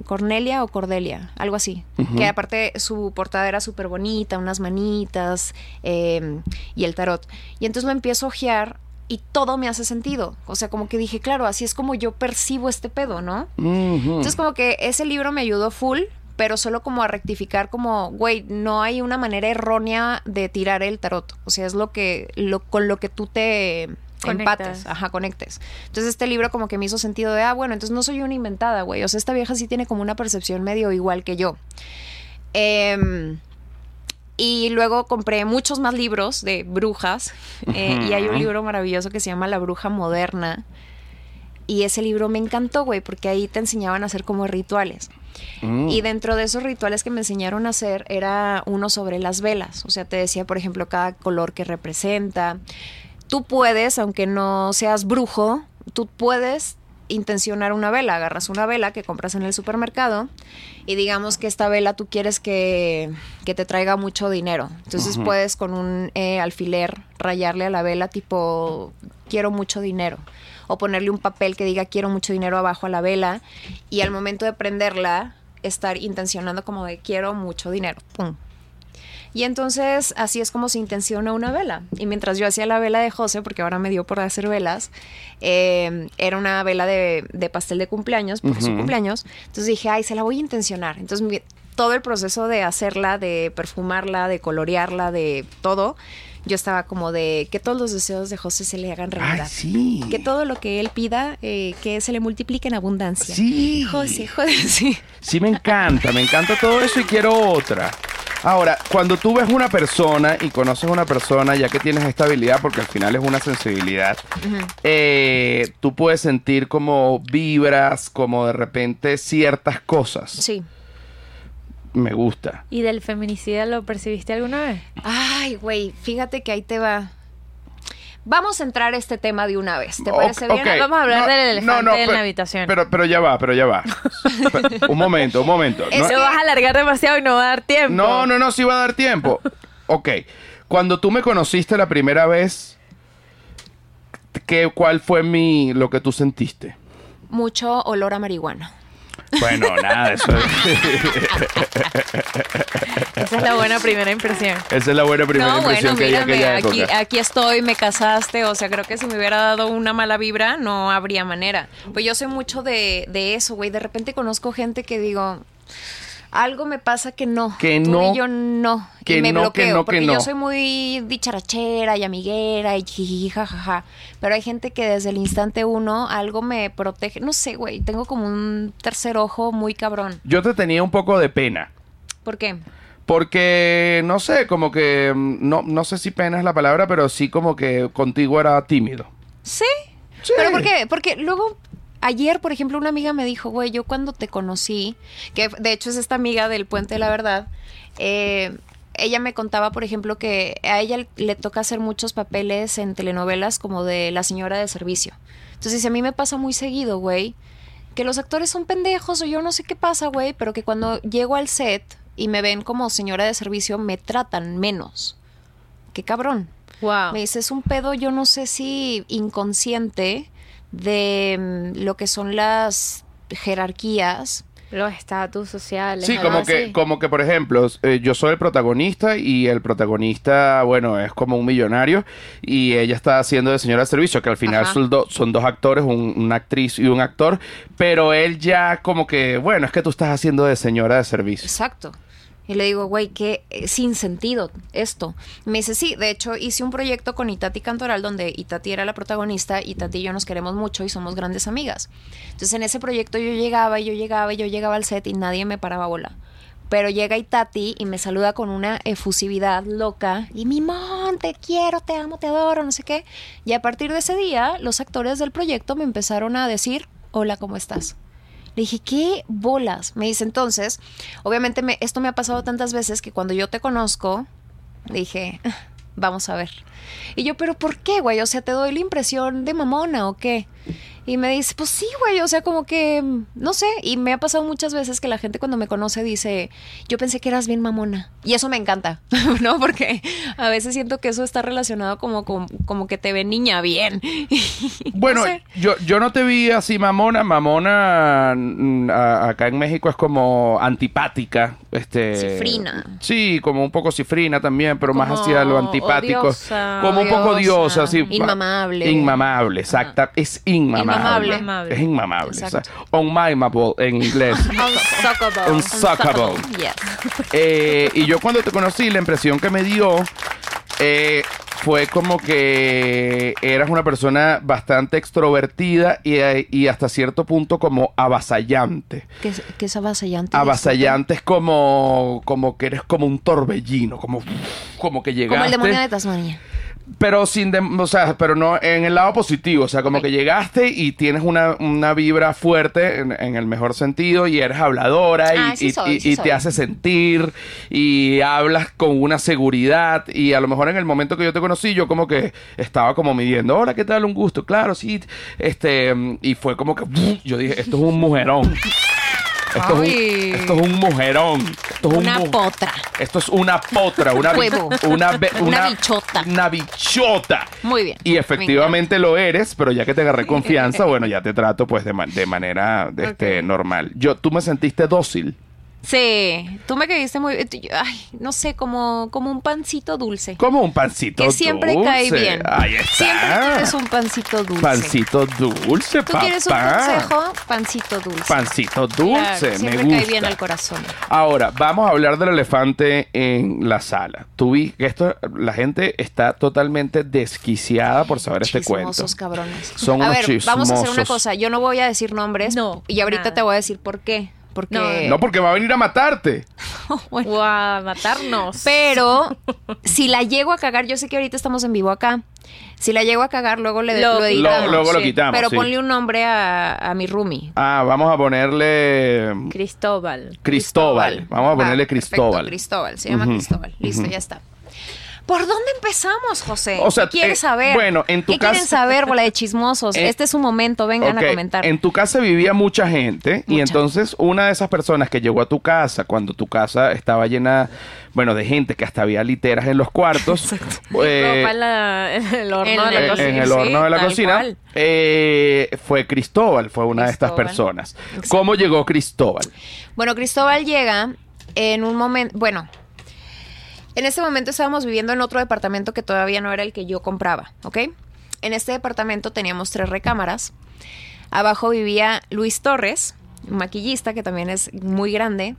Cornelia o Cordelia, algo así. Que aparte su portada era súper bonita, unas manitas eh, y el tarot. Y entonces lo empiezo a ojear y todo me hace sentido. O sea, como que dije, claro, así es como yo percibo este pedo, ¿no? Entonces como que ese libro me ayudó full, pero solo como a rectificar como, güey, no hay una manera errónea de tirar el tarot. O sea, es lo que, lo, con lo que tú te, Conectas. empates, ajá, conectes. Entonces este libro como que me hizo sentido de, ah, bueno, entonces no soy una inventada, güey. O sea, esta vieja sí tiene como una percepción medio igual que yo. Em, y luego compré muchos más libros de brujas. eh, y hay un libro maravilloso que se llama La Bruja Moderna. Y ese libro me encantó, güey, porque ahí te enseñaban a hacer como rituales. Mm. Y dentro de esos rituales que me enseñaron a hacer era uno sobre las velas. O sea, te decía, por ejemplo, cada color que representa. Tú puedes, aunque no seas brujo, tú puedes intencionar una vela. Agarras una vela que compras en el supermercado y digamos que esta vela tú quieres que, que te traiga mucho dinero. Entonces puedes con un eh, alfiler rayarle a la vela tipo quiero mucho dinero. O ponerle un papel que diga quiero mucho dinero abajo a la vela y al momento de prenderla estar intencionando como de quiero mucho dinero. Pum. Y entonces así es como se intenciona una vela. Y mientras yo hacía la vela de José, porque ahora me dio por hacer velas, eh, era una vela de, de pastel de cumpleaños, por su Ujú. cumpleaños. Entonces dije, ay, se la voy a intencionar. Entonces mi- todo el proceso de hacerla, de perfumarla, de colorearla, de todo, yo estaba como de que todos los deseos de José se le hagan realidad. Ay, sí. Que todo lo que él pida, eh, que se le multiplique en abundancia. Sí. José, José, sí. Sí, me encanta, me encanta todo eso y quiero otra. Ahora, cuando tú ves una persona y conoces una persona, ya que tienes esta habilidad, porque al final es una sensibilidad, eh, tú puedes sentir como vibras, como de repente ciertas cosas. Sí. Me gusta. ¿Y del feminicidio lo percibiste alguna vez? Ay, güey, fíjate que ahí te va. Vamos a entrar a este tema de una vez. ¿Te parece bien? Vamos a hablar del elefante en pero- la habitación. Pero, pero ya va, pero ya va. Un momento, un momento. Es No- que- Lo vas a alargar demasiado y no va a dar tiempo. No, no, no, sí va a dar tiempo. Ok. Cuando tú me conociste la primera vez, ¿qué, ¿cuál fue mi lo que tú sentiste? Mucho olor a marihuana. Bueno, nada, eso Esa es la buena primera impresión. esa es la buena primera no, impresión bueno, que hay aquella aquí, época. aquí estoy, me casaste, o sea, creo que si me hubiera dado una mala vibra, no habría manera. Pues yo sé mucho de, de eso, güey. De repente conozco gente que digo, algo me pasa que no. Que Tú no, Y yo no. que y me no, que bloqueo, no, que porque no. yo soy muy dicharachera y amiguera y jiji, jajaja. Pero hay gente que desde el instante uno algo me protege. No sé, güey, tengo como un tercer ojo muy cabrón. Yo te tenía un poco de pena. ¿Por qué? Porque, no sé, como que, mm, no, no sé si pena es la palabra, pero sí como que contigo era tímido. ¿Sí? Sí. ¿Pero por qué? Porque luego, ayer, por ejemplo, una amiga me dijo, güey, yo cuando te conocí, que de hecho es esta amiga del Puente de la Verdad, eh, ella me contaba, por ejemplo, que a ella le toca hacer muchos papeles en telenovelas como de la señora de servicio. Entonces, a mí me pasa muy seguido, güey, que los actores son pendejos o yo no sé qué pasa, güey, pero que cuando llego al set y me ven como señora de servicio, me tratan menos. Qué cabrón. Wow. Me dice, es un pedo, yo no sé si inconsciente de mm, lo que son las jerarquías. Los estatus sociales. Sí, como que, así. como que por ejemplo, eh, yo soy el protagonista y el protagonista, bueno, es como un millonario y ella está haciendo de señora de servicio, que al final son, do- son dos actores, un- una actriz y un actor, pero él ya como que, bueno, es que tú estás haciendo de señora de servicio. Exacto. Y le digo, güey, qué eh, sin sentido esto. Me dice, sí, de hecho hice un proyecto con Itati Cantoral donde Itati era la protagonista, Itati y yo nos queremos mucho y somos grandes amigas. Entonces en ese proyecto yo llegaba y yo llegaba y yo llegaba al set y nadie me paraba bola. Pero llega Itati y me saluda con una efusividad loca y mi mon, te quiero, te amo, te adoro, no sé qué. Y a partir de ese día, los actores del proyecto me empezaron a decir, hola, ¿cómo estás? Le dije, ¿qué bolas? Me dice, entonces, obviamente me, esto me ha pasado tantas veces que cuando yo te conozco, dije, "Ah, vamos a ver. Y yo, ¿pero por qué, güey? O sea, ¿te doy la impresión de mamona o qué? Y me dice, pues sí, güey, o sea, como que, no sé, y me ha pasado muchas veces que la gente cuando me conoce dice, yo pensé que eras bien mamona. Y eso me encanta, ¿no? Porque a veces siento que eso está relacionado como, como, como que te ve niña bien. Bueno, No sé. yo, yo no te vi así mamona. Mamona mm, a- acá en México es como antipática. Este, Cifrina. Sí, como un poco cifrina también, pero más hacia lo antipático. odiosa. como un poco Odiosa. odiosa, sí. Inmamable. Inmamable, exacta. Es inmamable. Inmamable. Inmamable. Es inmamable. Exacto. exacto. Unmamable en inglés. Unsuckable. Unsuckable. Yes. Eh, y yo cuando te conocí, la impresión que me dio, eh, fue como que eras una persona bastante extrovertida y, y hasta cierto punto como avasallante. ¿Qué, es- qué es avasallante? Avasallante es como, como que eres como un torbellino, como, como que llegaste. Como el demonio de Tasmania. Pero sin de- o sea, pero no en el lado positivo, o sea, como que llegaste y tienes una, una vibra fuerte en, en el mejor sentido y eres habladora y, Ah, sí y- soy, y- sí y soy. te hace sentir y hablas con una seguridad y a lo mejor en el momento que yo te conocí yo como que estaba como midiendo, hola, ¿qué tal? Un gusto, claro, sí, este, y fue como que yo dije, esto es un mujerón. Esto, es un, esto es un mujerón. Esto es Una un potra. Esto es una potra, una, Huevo. una, be- Una bichota. Una bichota. Muy bien. Y efectivamente lo eres, pero ya que te agarré confianza, bueno, ya te trato pues de, de manera de este, normal. Yo, tú me sentiste dócil. Sí, tú me caíste muy... Ay, no sé, como, como un pancito dulce. Como un pancito Que siempre dulce. cae bien. Ahí está. Siempre quieres un pancito dulce. Pancito dulce, ¿Tú papá. quieres un consejo? Pancito dulce. Pancito dulce, Claro, me siempre gusta. cae bien al corazón. Ahora, vamos a hablar del elefante en la sala. Tú vi que esto, la gente está totalmente desquiciada por saber este cuento. Chismosos cabrones. Son a unos ver, vamos a hacer una chismosos. cosa. Yo no voy a decir nombres. No, Y ahorita nada. te voy a decir por qué. Porque... No, porque va a venir a matarte. Bueno, Guau, matarnos. Pero si la llego a cagar, yo sé que ahorita estamos en vivo acá. Si la llego a cagar, luego le Lo- lo, editamos. Lo- luego lo quitamos. Pero sí. ponle un nombre a, a mi roomie. Ah, vamos a ponerle Cristóbal. Cristóbal. Vamos a ponerle Cristóbal. Cristóbal, se llama Cristóbal. Listo, ya está. ¿Por dónde empezamos, José? O sea, ¿Qué quieres eh, saber? bueno, en tu ¿Qué quieren casa- saber, bola de chismosos? Eh, este es su momento, vengan a comentar. En tu casa vivía mucha gente y entonces una de esas personas que llegó a tu casa cuando tu casa estaba llena, bueno, de gente que hasta había literas en los cuartos. eh, Ropa en, la- en el horno En de la cocina. en el sí, horno de la cocina, eh, fue Cristóbal, fue una de estas personas. Exacto. ¿Cómo llegó Cristóbal? Bueno, Cristóbal llega en un momento, bueno, en este momento estábamos viviendo en otro departamento que todavía no era el que yo compraba, ¿ok? En este departamento teníamos tres recámaras. Abajo vivía Luis Torres, maquillista que también es muy grande.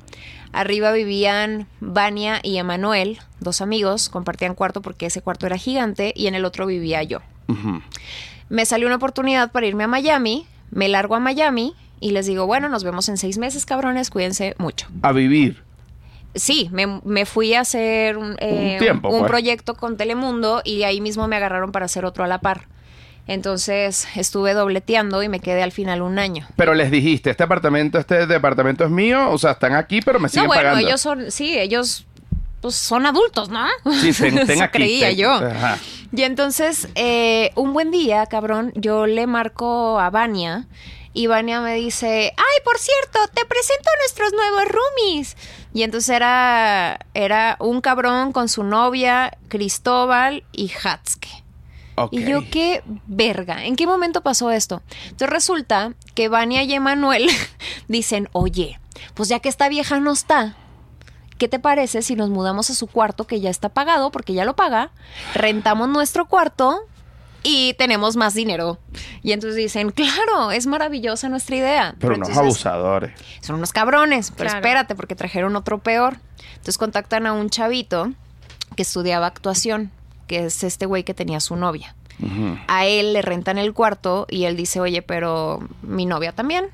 Arriba vivían Vania y Emanuel, dos amigos, compartían cuarto porque ese cuarto era gigante y en el otro vivía yo. Me salió una oportunidad para irme a Miami, me largo a Miami y les digo, bueno, nos vemos en seis meses, cabrones, cuídense mucho. A vivir. Sí, me, me fui a hacer un, eh, Un tiempo, un pues. proyecto con Telemundo y ahí mismo me agarraron para hacer otro a la par. Entonces estuve dobleteando y me quedé al final un año. Pero les dijiste, este apartamento, este departamento es mío, o sea, están aquí, pero me siguen no, bueno, pagando. ellos son, sí, ellos pues son adultos, ¿no? Sí, ten, ten Eso aquí. creía ten- yo. Ajá. Y entonces, eh, un buen día, cabrón, yo le marco a Vania y Vania me dice, ay, por cierto, te presento a nuestros nuevos roomies. Y entonces era, era un cabrón con su novia, Cristóbal y Hatske. Y yo, qué verga, ¿en qué momento pasó esto? Entonces resulta que Vania y Emanuel dicen, oye, pues ya que esta vieja no está, ¿qué te parece si nos mudamos a su cuarto que ya está pagado, porque ya lo paga, rentamos nuestro cuarto y tenemos más dinero? Y entonces dicen, claro, es maravillosa nuestra idea. Pero unos entonces, abusadores. son unos cabrones, pero Claro. espérate, porque trajeron otro peor. Entonces contactan a un chavito que estudiaba actuación, que es este güey que tenía su novia. A él le rentan el cuarto y él dice, oye, pero mi novia también.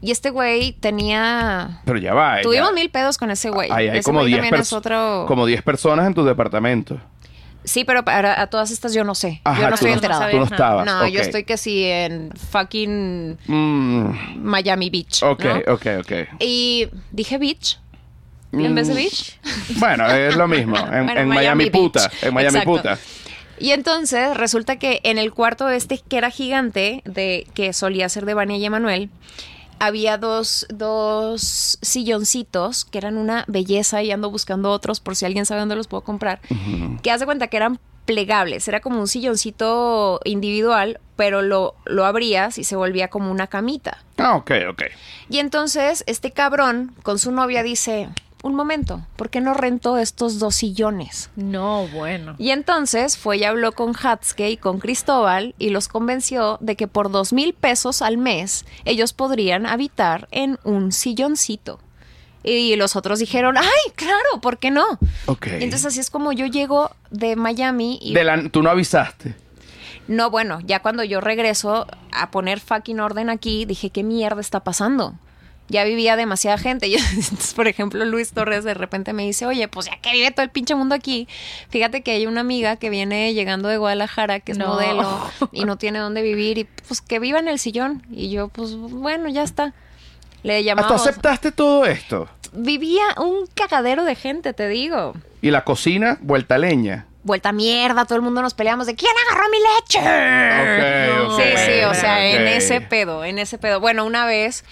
Y este güey tenía... Pero ya va. Tuvimos ya- mil pedos con ese güey. Ahí hay ese como güey 10 también es perso- otro... como 10 personas en tu departamento. Sí, pero para a todas estas yo no sé. Ajá, yo no estoy no- enterada. Tú no estabas. No, yo estoy que sí en fucking Mm, Miami Beach. ok, ¿no? ok, ok. Y dije beach en vez de Mm, beach. Bueno, es lo mismo. En, Bueno, en Miami, puta. En Miami Exacto. puta. Y entonces resulta que en el cuarto este que era gigante, de que solía ser de Vania y Emanuel, había dos, dos silloncitos que eran una belleza y ando buscando otros por si alguien sabe dónde los puedo comprar. Que hace cuenta que eran plegables, era como un silloncito individual, pero lo, lo abrías y se volvía como una camita. Ah, ok, ok. Y entonces este cabrón con su novia dice, un momento, ¿por qué no rentó estos dos sillones? No, bueno. Y entonces fue y habló con Hatske y con Cristóbal y los convenció de que por dos mil pesos al mes ellos podrían habitar en un silloncito. Y los otros dijeron, ay, claro, ¿por qué no? Ok. Y entonces así es como yo llego de Miami y... De la- tú no avisaste. No, bueno, ya cuando yo regreso a poner fucking orden aquí, dije, ¿qué mierda está pasando? Ya vivía demasiada gente. Yo- entonces, por ejemplo, Luis Torres de repente me dice, oye, pues ya que vive todo el pinche mundo aquí, fíjate que hay una amiga que viene llegando de Guadalajara, que es No. modelo, y no tiene dónde vivir, y pues que viva en el sillón. Y yo, pues bueno, ya está. Le ¿Tú llamamos. aceptaste todo esto? Vivía un cagadero de gente, te digo. Y la cocina, vuelta a leña. Vuelta a mierda, todo el mundo nos peleamos de ¿quién agarró mi leche? Sí, sí, o sea, en ese pedo, en ese pedo. Bueno, una vez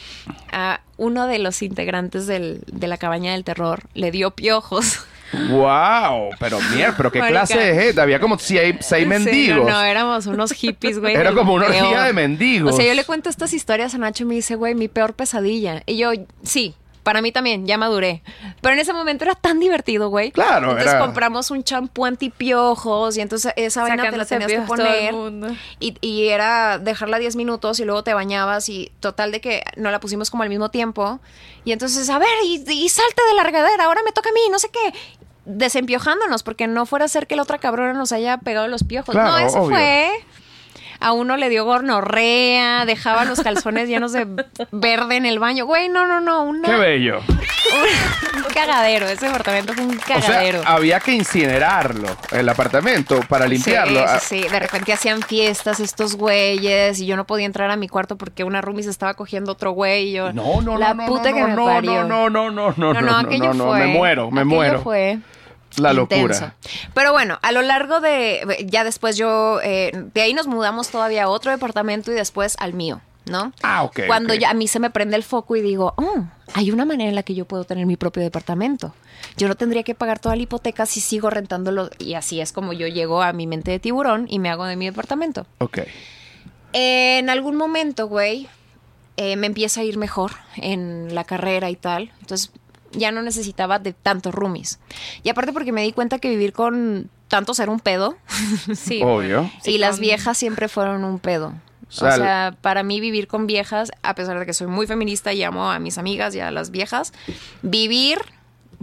a uno de los integrantes del- de la cabaña del terror le dio piojos. Wow, pero mierda, pero qué Marica. clase de gente. Había como seis, seis Sí, mendigos. no, no, éramos unos hippies, güey. Era como una orgía de mendigos. O sea, yo le cuento estas historias a Nacho y me dice, güey, mi peor pesadilla. Y yo, sí, para mí también, ya maduré. Pero en ese momento era tan divertido, güey. Claro, Entonces era- compramos un champú antipiojos y entonces esa vaina te la tenías que poner. Y, y era dejarla 10 minutos y luego te bañabas y total de que no la pusimos como al mismo tiempo. Y entonces, a ver, y, y salte de la regadera, ahora me toca a mí, no sé qué. Desempiojándonos, porque no fuera a ser que la otra cabrona nos haya pegado los piojos. Claro, no, eso obvio. fue. A uno le dio gornorrea, dejaba los calzones llenos de verde en el baño. Güey, no, no, no. Una, Qué bello. un, un cagadero. Ese departamento fue un O cagadero. sea, había que incinerarlo, el apartamento, para limpiarlo. Sí, Ah, sí. De repente hacían fiestas estos güeyes y yo no podía entrar a mi cuarto porque una roomie se estaba cogiendo otro güey y yo... No, no, La no, puta no, que no, me no, parió. no, no, no, no, no, No, no, aquello no, fue... me muero, me aquello muero. fue La locura. Pero bueno, a lo largo de... Ya después yo... eh, de ahí nos mudamos todavía a otro departamento y después al mío, ¿no? Ah, ok. Cuando ya a mí se me prende el foco y digo, oh, hay una manera en la que yo puedo tener mi propio departamento. Yo no tendría que pagar toda la hipoteca si sigo rentándolo. Y así es como yo llego a mi mente de tiburón y me hago de mi departamento. Ok. En algún momento, güey, eh, me empieza a ir mejor en la carrera y tal. Entonces ya no necesitaba de tantos roomies. Y aparte porque me di cuenta que vivir con tantos era un pedo. Sí. Obvio. y las viejas siempre fueron un pedo. O sea, sea, para mí vivir con viejas, a pesar de que soy muy feminista y amo a mis amigas y a las viejas, vivir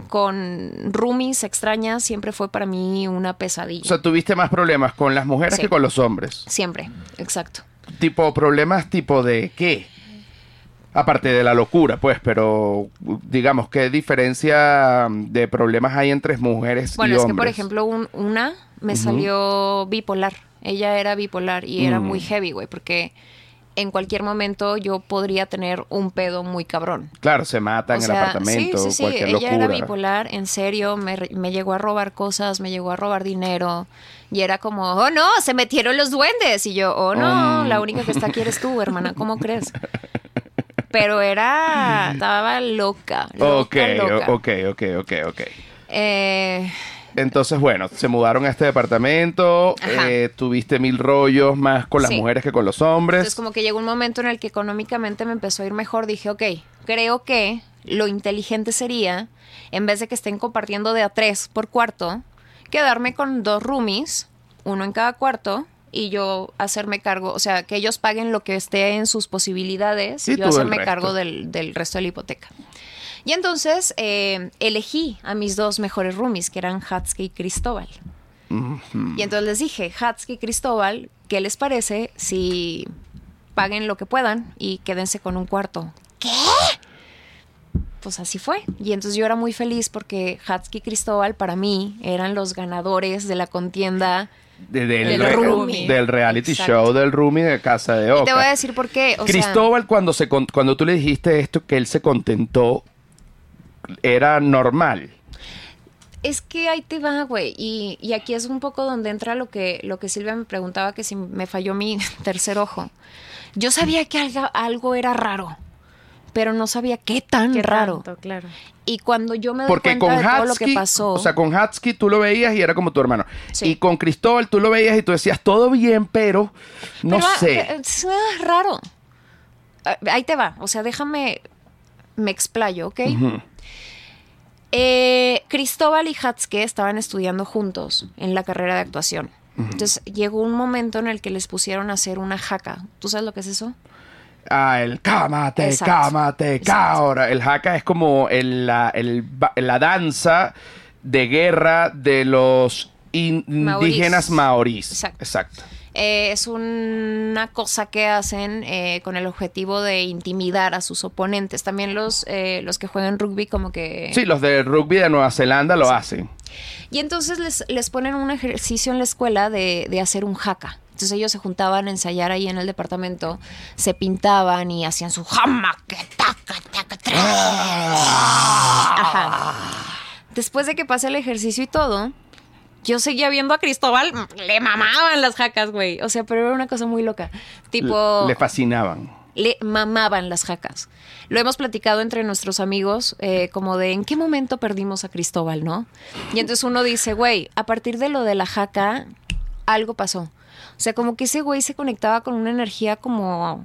con roomies extrañas siempre fue para mí una pesadilla. O sea, tuviste más problemas con las mujeres Sí. que con los hombres. siempre, exacto. Tipo, problemas tipo de qué? Aparte de la locura, pues, pero digamos, ¿qué diferencia de problemas hay entre mujeres Bueno, y es hombres? que, por ejemplo, un- una me salió bipolar. Ella era bipolar y era Mm. muy heavy, güey, porque en cualquier momento yo podría tener un pedo muy cabrón. Claro, se mata O en el apartamento, sí, sí, sí, cualquier ella locura. era bipolar, en serio, me, me llegó a robar cosas, me llegó a robar dinero. Y era como, oh no, se metieron los duendes. Y yo, oh no, Mm. la única que está aquí eres tú, hermana, ¿cómo crees? Pero era, estaba loca, loca, Ok, loca. ok, ok, ok, ok. Eh, Entonces, bueno, se mudaron a este departamento, eh, tuviste mil rollos más con las Sí. mujeres que con los hombres. Entonces como que llegó un momento en el que económicamente me empezó a ir mejor. Dije, ok, creo que lo inteligente sería, en vez de que estén compartiendo de a tres por cuarto, quedarme con dos roomies, uno en cada cuarto, y yo hacerme cargo, o sea, que ellos paguen lo que esté en sus posibilidades Y yo hacerme cargo del, del resto de la hipoteca. Y entonces eh, elegí a mis dos mejores roomies, que eran Hatske y Cristóbal. Y entonces les dije, Hatske y Cristóbal, ¿qué les parece si paguen lo que puedan y quédense con un cuarto? ¿Qué? Pues así fue. Y entonces yo era muy feliz porque Hatske y Cristóbal para mí eran los ganadores de la contienda. De- del, del re- del reality Exacto. show del roomie de Casa de Y Oca. te voy a decir por qué. O sea, Cristóbal, cuando, se con- cuando tú le dijiste esto, que él se contentó, era normal. Es que ahí te va, güey. Y, y aquí es un poco donde entra lo que, lo que Silvia me preguntaba, que si me falló mi tercer ojo. Yo sabía que algo, algo era raro, pero no sabía qué tan Qué raro. tanto, claro. Y cuando yo me doy Porque cuenta con de todo lo Hatsky, que pasó... o sea, con Hatsky tú lo veías y era como tu hermano. Sí. Y con Cristóbal tú lo veías y tú decías, todo bien, pero no pero, ah, sé. eh, Es ah, raro. Ah, Ahí te va. O sea, déjame... Me explayo, ¿ok? Eh, Cristóbal y Hatske estaban estudiando juntos en la carrera de actuación. Entonces llegó un momento en el que les pusieron a hacer una jaca. ¿Tú sabes lo que es eso? Ah, el cámate, Exacto. cámate, Exacto. ahora. El haka es como el- la, el la danza de guerra de los indígenas maorís. Exacto. Exacto. Eh, es una cosa que hacen eh, con el objetivo de intimidar a sus oponentes. También los, eh, los que juegan rugby como que... Sí, los de rugby de Nueva Zelanda lo hacen. Y entonces les, les ponen un ejercicio en la escuela de, de hacer un jaca. Entonces ellos se juntaban a ensayar ahí en el departamento, se pintaban y hacían su jama, que taca, taca, tra. Ajá. Después de que pase el ejercicio y todo, yo seguía viendo a Cristóbal, le mamaban las jacas, güey. O sea, pero era una cosa muy loca. Tipo, Le fascinaban. le mamaban las jacas. Lo hemos platicado entre nuestros amigos, eh, como de en qué momento perdimos a Cristóbal, ¿no? Y entonces uno dice, güey, a partir de lo de la jaca, algo pasó. O sea, como que ese güey se conectaba con una energía como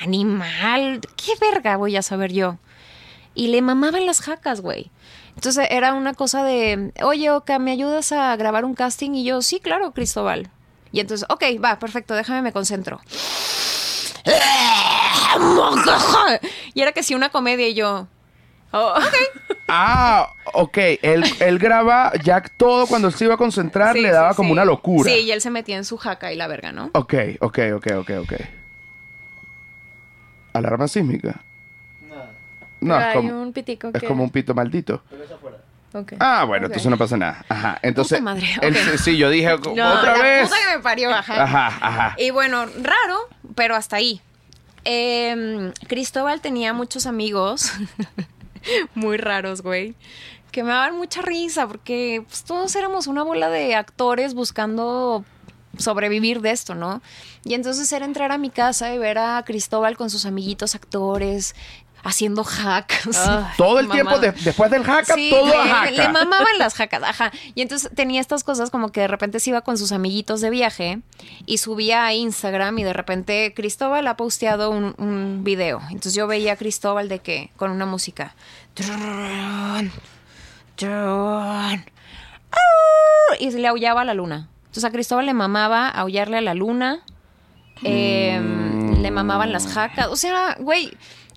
animal. ¿Qué verga voy a saber yo? Y le mamaban las jacas, güey. Entonces era una cosa de, oye, Oka, ¿me ayudas a grabar un casting? Y yo, sí, claro, Cristóbal. Y entonces, ok, va, perfecto, déjame me concentro. Y era que sí, una comedia y yo. Oh. Ah, ok. Él, él graba ya todo cuando él se iba a concentrar Sí, le daba sí, como sí. una locura. Sí, y él se metía en su jaca y la verga, ¿no? Ok, ok, ok, ok, ok. ¿Alarma sísmica? Nada, No, Pero es hay como, un pitico es que... como un pito maldito. pero es afuera. Ok. Ah, bueno, Ok. entonces no pasa nada. Ajá. Entonces, madre, él- ok. sí, yo dije No, otra la vez. puta que me parió, ajá. Ajá, ajá. Y bueno, raro, pero hasta ahí. Eh, Cristóbal tenía muchos amigos muy raros, güey, que me daban mucha risa porque pues, todos éramos una bola de actores buscando sobrevivir de esto, ¿no? Y entonces era entrar a mi casa y ver a Cristóbal con sus amiguitos actores haciendo hacks. Ay, Todo el tiempo de- después del Sí, todo le, a jaca. le mamaban las jacas, ajá. Y entonces tenía estas cosas como que de repente se iba con sus amiguitos de viaje y subía a Instagram y de repente Cristóbal ha posteado un, un video. Entonces yo veía a Cristóbal de que con una música. Trun, trun, au, Y le aullaba a la luna. Entonces a Cristóbal le mamaba aullarle a la luna. eh, Mm. Le mamaban las jacas. O sea, güey.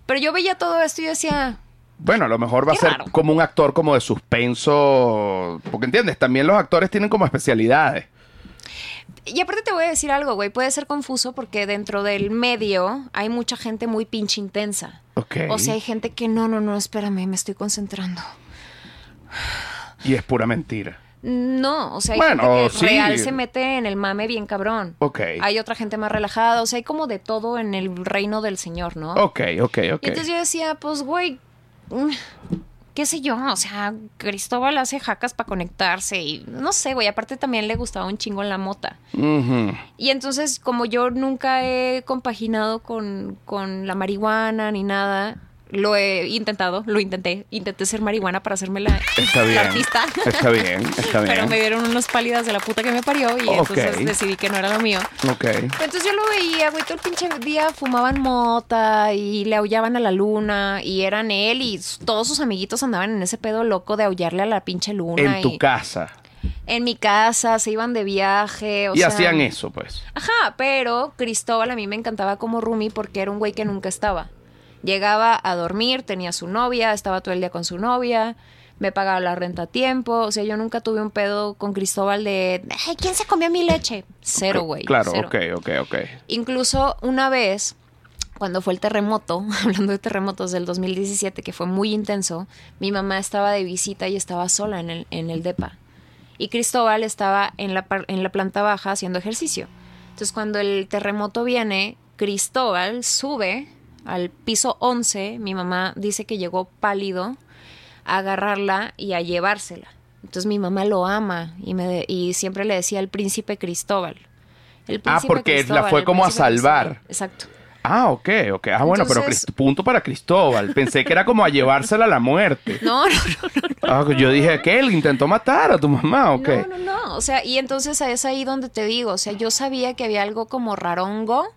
Pero yo veía todo esto y yo decía, Bueno, a lo mejor va a ser raro. como un actor como de suspenso. Porque entiendes, también los actores tienen como especialidades. Y aparte te voy a decir algo, güey, puede ser confuso porque dentro del medio hay mucha gente muy pinche intensa. O sea, hay gente que no, no, no, espérame, me estoy concentrando. Y es pura mentira. No, o sea, hay Bueno, gente que sí. real se mete en el mame bien cabrón. Ok. Hay otra gente más relajada, o sea, hay como de todo en el reino del Señor, ¿no? Ok, ok, ok. Y entonces yo decía, pues, güey, mm, qué sé yo, o sea, Cristóbal hace jacas para conectarse y no sé, güey, aparte también le gustaba un chingo la mota. Y entonces, como yo nunca he compaginado con, con la marihuana ni nada, lo he intentado, lo intenté. Intenté ser marihuana para hacerme la, Está la artista. Está bien, está bien. Pero me dieron unas pálidas de la puta que me parió y entonces decidí que no era lo mío. Ok. Entonces yo lo veía, güey, todo el pinche día fumaban mota y le aullaban a la luna y eran él y todos sus amiguitos andaban en ese pedo loco de aullarle a la pinche luna. En tu casa. En mi casa, se iban de viaje. O y sea, hacían eso, pues. Ajá, pero Cristóbal a mí me encantaba como roomie porque era un güey que nunca estaba. Llegaba a dormir, tenía su novia, estaba todo el día con su novia, me pagaba la renta a tiempo. O sea, yo nunca tuve un pedo con Cristóbal de, ay, ¿quién se comió mi leche? Cero, güey. Claro, cero. ok, ok, ok. Incluso una vez, cuando fue el terremoto, hablando de terremotos del 2017, que fue muy intenso, mi mamá estaba de visita y estaba sola en el, en el DEPA. Y Cristóbal estaba en la, en la planta baja haciendo ejercicio. Entonces, cuando el terremoto viene, Cristóbal sube al piso 11. Mi mamá dice que llegó pálido a agarrarla y a llevársela. Entonces, mi mamá lo ama y, me de- y siempre le decía el príncipe Cristóbal. El Ah, príncipe porque la Cristóbal, fue el como a salvar. Cristóbal. Exacto. Ah, ok, ok. Ah, bueno, pero Entonces- punto para Cristóbal. Pensé que era como a llevársela a la muerte. No, no, no, Ah, yo dije que él intentó matar a tu mamá, ok. no, no, no. O sea, y entonces es ahí donde te digo, o sea, yo sabía que había algo como rarongo,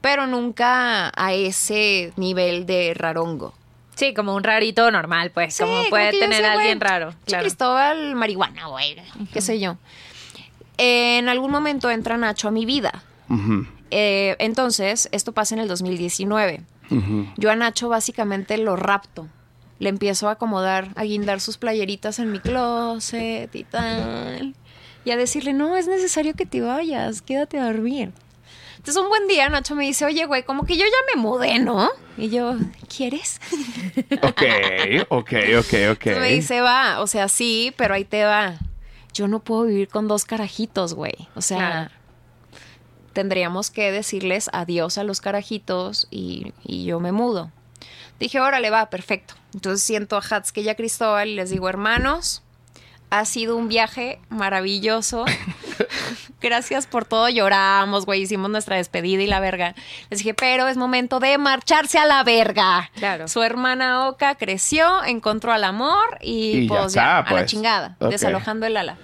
pero nunca a ese nivel de rarongo. Sí, como un rarito normal, pues. Sí, como puede tener decía, alguien raro. Claro. Cristóbal marihuana, güey, qué sé yo. En algún momento entra Nacho a mi vida. Eh, entonces, esto pasa en el 2019. ujú. Yo a Nacho básicamente lo rapto. Le empiezo a acomodar, a guindar sus playeritas en mi closet y tal. Y a decirle, no, es necesario que te vayas, quédate a dormir. Entonces un buen día Nacho me dice, oye, güey, como que yo ya me mudé, ¿no? Y yo, ¿quieres? Ok, ok, ok, ok. Entonces me dice, va, o sea, sí, pero ahí te va. Yo no puedo vivir con dos carajitos, güey. O sea, Claro. tendríamos que decirles adiós a los carajitos y, y yo me mudo. Dije, órale, va, perfecto. Entonces siento a Hatske y a Cristóbal y les digo, hermanos, ha sido un viaje maravilloso. Gracias por todo. Lloramos, güey. Hicimos nuestra despedida y la verga. Les dije, pero es momento de marcharse a la verga. Claro. Su hermana Oka creció, encontró al amor y, Y ya pues ya, está, a la pues. chingada, desalojando el ala.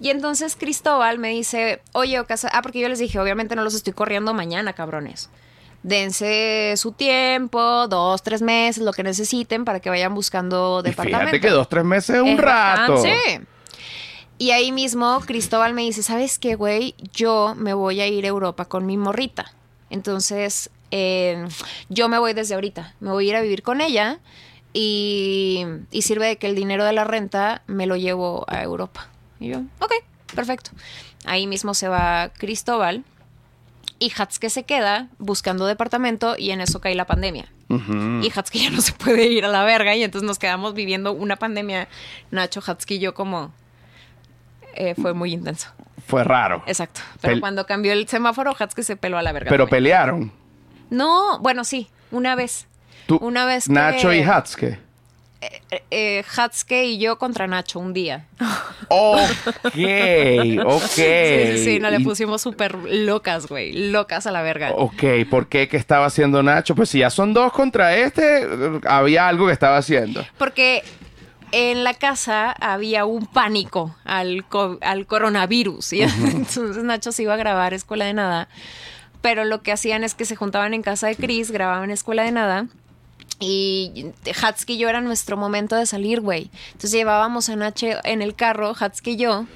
Y entonces Cristóbal me dice, oye, Oka, ah, porque yo les dije, obviamente no los estoy corriendo mañana, cabrones. Dense su tiempo, dos, tres meses, lo que necesiten para que vayan buscando Y departamento. fíjate que dos, tres meses es un Es rato. bastante. Y ahí mismo Cristóbal me dice, ¿sabes qué, güey? Yo me voy a ir a Europa con mi morrita. Entonces, eh, yo me voy desde ahorita. Me voy a ir a vivir con ella y, y sirve de que el dinero de la renta me lo llevo a Europa. Y yo, ok, perfecto. Ahí mismo se va Cristóbal y Hatske se queda buscando departamento y en eso cae la pandemia. Y Hatske ya no se puede ir a la verga y entonces nos quedamos viviendo una pandemia. Nacho, Hatske y yo como... eh, fue muy intenso. Fue raro. Exacto. Pero Pel- cuando cambió el semáforo, Hatske se peló a la verga. Pero también. pelearon. No, bueno, sí, una vez. Tú, Una vez que- Nacho y Hatske. Eh, eh, Hatske y yo contra Nacho un día. Ok, ok. Sí, sí, sí, nos le pusimos súper locas, güey. Locas a la verga. Ok, ¿por qué? ¿Qué estaba haciendo Nacho? Pues si ya son dos contra este, había algo que estaba haciendo. Porque en la casa había un pánico al, co- al coronavirus. Y entonces Nacho se iba a grabar Escuela de Nada. Pero lo que hacían es que se juntaban en casa de Chris, grababan Escuela de Nada. Y Hatske y yo era nuestro momento de salir, güey. Entonces llevábamos a Nacho en el carro, Hatske y yo.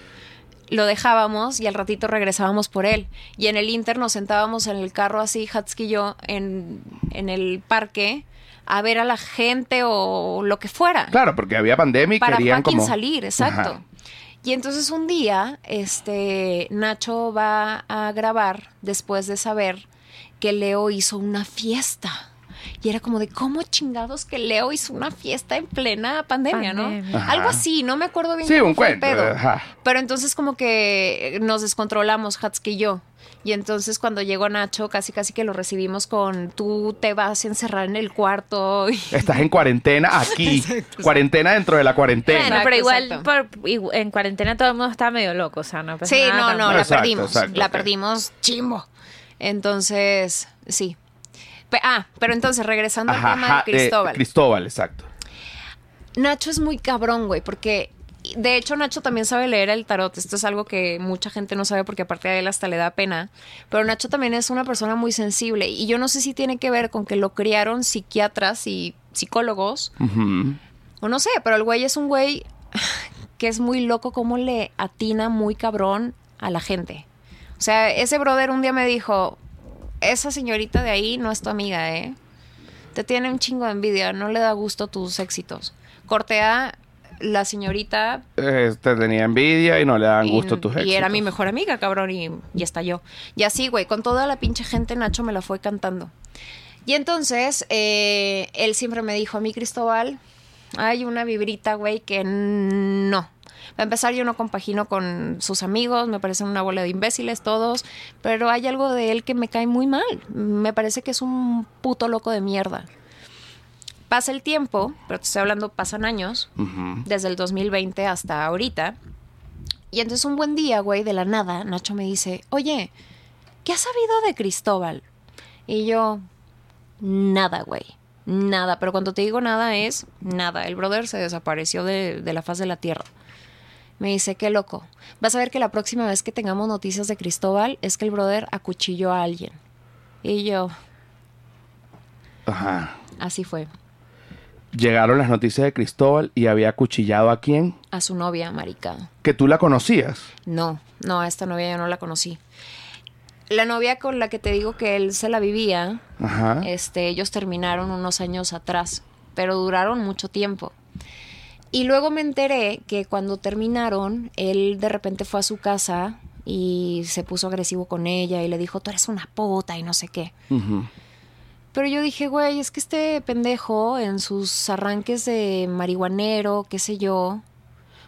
Lo dejábamos y al ratito regresábamos por él. Y en el Inter nos sentábamos en el carro así, Hatske y yo, en, en el parque, a ver a la gente o lo que fuera Claro, porque había pandemia y para querían como... salir, exacto. Ajá. Y entonces un día, este, Nacho va a grabar después de saber que Leo hizo una fiesta. Y era como de, ¿cómo chingados que Leo hizo una fiesta en plena pandemia, Pandemia. no? Ajá. Algo así, no me acuerdo bien Sí, cómo un fue el cuento. pedo. ajá. Pero entonces como que nos descontrolamos, Hatske y yo. Y entonces cuando llegó Nacho, casi casi que lo recibimos con, tú te vas a encerrar en el cuarto. y- Estás en cuarentena aquí. Cuarentena dentro de la cuarentena. Bueno, pero igual por- en cuarentena todo el mundo está medio loco, o sea, no Sí, nada no, no, la Exacto, perdimos. exacto, la perdimos chimbo. Entonces, sí. Ah, pero entonces, regresando Ajá, al tema ajá, de eh, Cristóbal. Cristóbal, exacto. Nacho es muy cabrón, güey, porque de hecho Nacho también sabe leer el tarot. Esto es algo que mucha gente no sabe porque aparte de él hasta le da pena. Pero Nacho también es una persona muy sensible y yo no sé si tiene que ver con que lo criaron psiquiatras y psicólogos o no sé, pero el güey es un güey que es muy loco como le atina muy cabrón a la gente. O sea, ese brother un día me dijo, esa señorita de ahí no es tu amiga, ¿eh? Te tiene un chingo de envidia, no le da gusto tus éxitos. Cortea, la señorita... Eh, te tenía envidia y no le daban y- gusto tus y, era éxitos. mi mejor amiga, cabrón, y, y estalló. Y así, güey, con toda la pinche gente, Nacho me la fue cantando. Y entonces, eh, él siempre me dijo a mí, Cristóbal, hay una vibrita, güey, que no. Va a empezar, yo no compagino con sus amigos, me parecen una bola de imbéciles todos, pero hay algo de él que me cae muy mal. Me parece que es un puto loco de mierda. Pasa el tiempo, pero te estoy hablando, pasan años, Ujú. desde el 2020 hasta ahorita. Y entonces un buen día, güey, de la nada, Nacho me dice, oye, ¿qué has sabido de Cristóbal? Y yo, nada, güey, nada. Pero cuando te digo nada es nada. El brother se desapareció de, de la faz de la tierra. Me dice, qué loco. Vas a ver que la próxima vez que tengamos noticias de Cristóbal es que el brother acuchilló a alguien. Y yo, Ajá. así fue. Llegaron las noticias de Cristóbal y había acuchillado a quién? A su novia, marica. Que tú la conocías. No, no, a esta novia yo no la conocí. La novia con la que te digo que él se la vivía, Ajá. este, ellos terminaron unos años atrás, pero duraron mucho tiempo. Y luego me enteré que cuando terminaron, él de repente fue a su casa y se puso agresivo con ella y le dijo, tú eres una puta y no sé qué. Pero yo dije, güey, es que este pendejo en sus arranques de marihuanero, qué sé yo,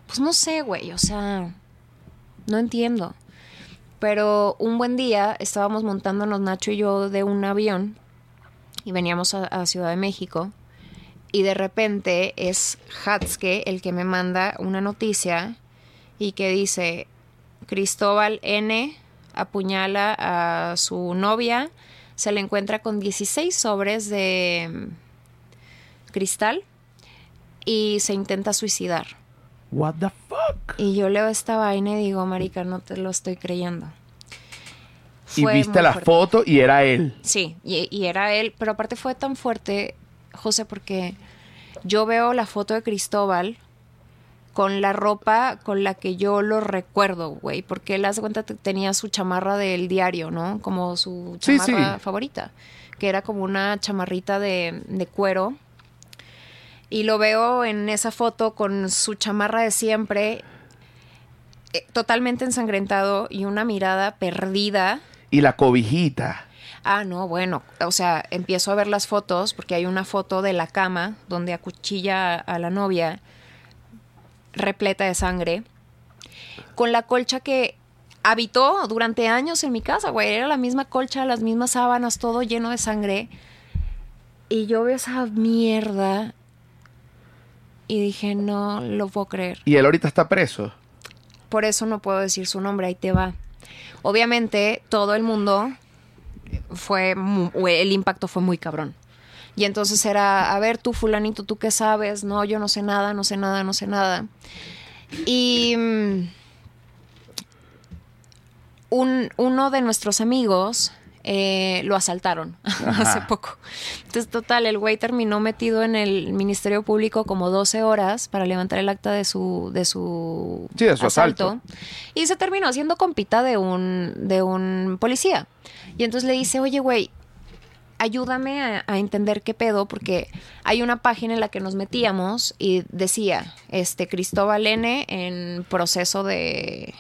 pues no sé, güey, o sea, no entiendo. Pero un buen día estábamos montándonos Nacho y yo de un avión y veníamos a, a Ciudad de México y de repente es Hatske el que me manda una noticia y que dice Cristóbal N apuñala a su novia, se le encuentra con 16 sobres de mm, cristal y se intenta suicidar. What the fuck? Y yo leo esta vaina y digo, marica, no te lo estoy creyendo. Y Fue viste muy la fuerte. foto y era él. Sí, y, y era él, pero aparte fue tan fuerte, José, porque yo veo la foto de Cristóbal con la ropa con la que yo lo recuerdo, güey, porque él hace cuenta que tenía su chamarra del diario, ¿no? Como su Sí, chamarra sí. favorita, que era como una chamarrita de, de cuero. Y lo veo en esa foto con su chamarra de siempre, eh, totalmente ensangrentado y una mirada perdida. Y la cobijita. Ah, no, bueno, o sea, empiezo a ver las fotos porque hay una foto de la cama donde acuchilla a, la novia repleta de sangre con la colcha que habitó durante años en mi casa, güey, era la misma colcha, las mismas sábanas, todo lleno de sangre. Y yo veo esa mierda y dije, no lo puedo creer. Y él ahorita está preso. Por eso no puedo decir su nombre, ahí te va. Obviamente, todo el mundo fue, el impacto fue muy cabrón. Y entonces era, a ver, tú fulanito, ¿tú qué sabes? No, yo no sé nada, no sé nada, no sé nada. Y mm, un, uno de nuestros amigos eh, lo asaltaron hace poco. Entonces, total, el güey terminó metido en el Ministerio Público como 12 horas para levantar el acta de su, de su, Sí, de su asalto. Y se terminó haciendo compita de un, de un policía. Y entonces le dice, oye, güey, ayúdame a, a entender qué pedo, porque hay una página en la que nos metíamos y decía, este, Cristóbal N en proceso de...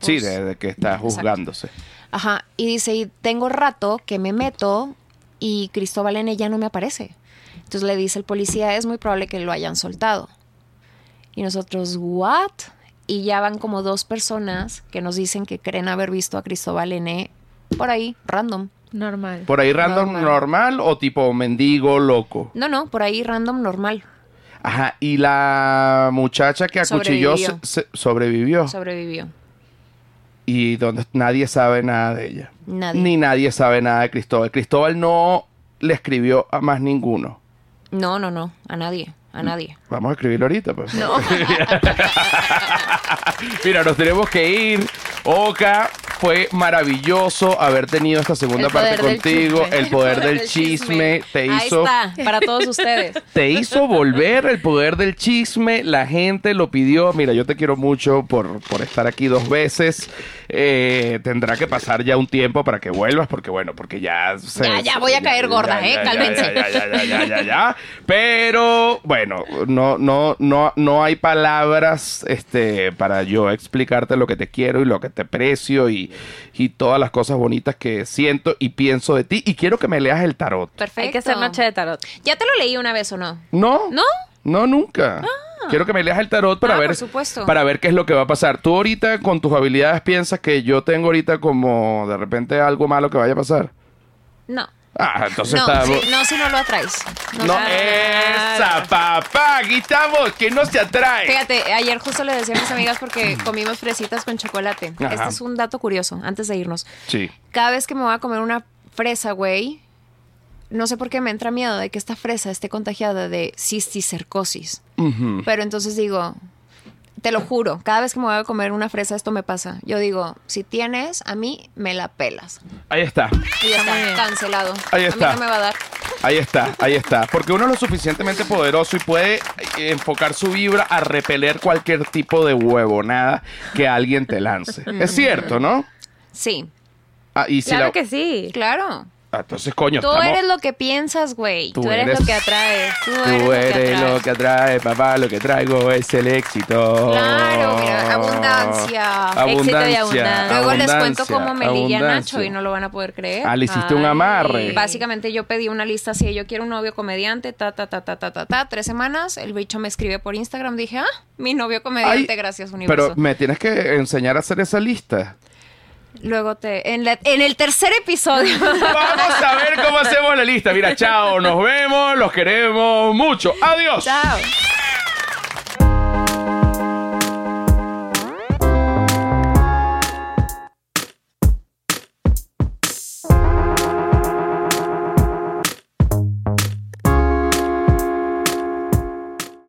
Sí, pues, de, de que está juzgándose. Ajá, y dice, y tengo rato que me meto y Cristóbal N ya no me aparece. Entonces le dice el policía, es muy probable que lo hayan soltado. Y nosotros, ¿what? Y ya van como dos personas que nos dicen que creen haber visto a Cristóbal N por ahí, random. Normal. Por ahí random normal. Normal. o tipo mendigo loco. No, no, por ahí random normal. Ajá, y la muchacha que acuchilló se- Sobrevivió. se- sobrevivió. Sobrevivió. y donde nadie sabe nada de ella. Nadie. Ni nadie sabe nada de Cristóbal. Cristóbal no le escribió a más ninguno. No, no, no, a nadie, a nadie. Vamos a escribirlo ahorita, pues. No. Mira, nos tenemos que ir. Oka, fue maravilloso haber tenido esta segunda El parte contigo. chisme. El poder del chisme te Ahí hizo está, para todos ustedes. te hizo volver el poder del chisme. La gente lo pidió. Mira, yo te quiero mucho por, por estar aquí dos veces. Eh, tendrá que pasar ya un tiempo para que vuelvas, porque bueno, porque ya. se- Ya, ya voy a caer gorda, ¿eh? Cálmense. Ya, ya, ya, ya, ya, ya. Pero bueno, no, no, no, no hay palabras este, para yo explicarte lo que te quiero y lo que te aprecio y, y todas las cosas bonitas que siento y pienso de ti. Y quiero que me leas el tarot. Perfecto. Hay que hacer noche de tarot. ¿Ya te lo leí una vez o no? No. ¿No? No, nunca. Quiero que me leas el tarot para Ah, ver por supuesto. para ver qué es lo que va a pasar. Tú ahorita con tus habilidades piensas que yo tengo ahorita como de repente algo malo que vaya a pasar. No. Ah, entonces no, está sí, no, si no lo atraes. No, No, esa papá, aquí estamos, que no se atrae. Fíjate, ayer justo le decía a mis amigas porque comimos fresitas con chocolate. Ajá. Este es un dato curioso, antes de irnos. Sí. Cada vez que me voy a comer una fresa, güey, no sé por qué me entra miedo de que esta fresa esté contagiada de cisticercosis. Ujú. Pero entonces digo, te lo juro, cada vez que me voy a comer una fresa esto me pasa. Yo digo, si tienes, a mí me la pelas. Ahí está. Y ya Está cancelado. Ahí A está. mí no me va a dar. Ahí está, ahí está. Porque uno es lo suficientemente poderoso y puede eh, enfocar su vibra a repeler cualquier tipo de huevonada que alguien te lance. Es cierto, ¿no? Sí. Ah, y si Claro la- que sí. Claro. Ah, entonces, coño, Tú estamos- eres lo que piensas, güey. Tú Tú eres, eres- lo que atraes. Tú Tú eres, lo que atrae, papá, lo que traigo es el éxito. Claro, mira, abundancia. Éxito y abundancia. Luego les cuento cómo me ligué a. Nacho y no lo van a poder creer. Ah, le hiciste un amarre. Básicamente yo pedí una lista así, de, yo quiero un novio comediante, ta, ta, ta, ta, ta, ta, ta, tres semanas, el bicho me escribe por Instagram, dije, ah, mi novio comediante, Ay, gracias universo. Pero me tienes que enseñar a hacer esa lista. Luego te, en, la- en el tercer episodio. Vamos a ver cómo hacemos la lista. Mira, chao, nos vemos, los queremos mucho. Adiós. Chao.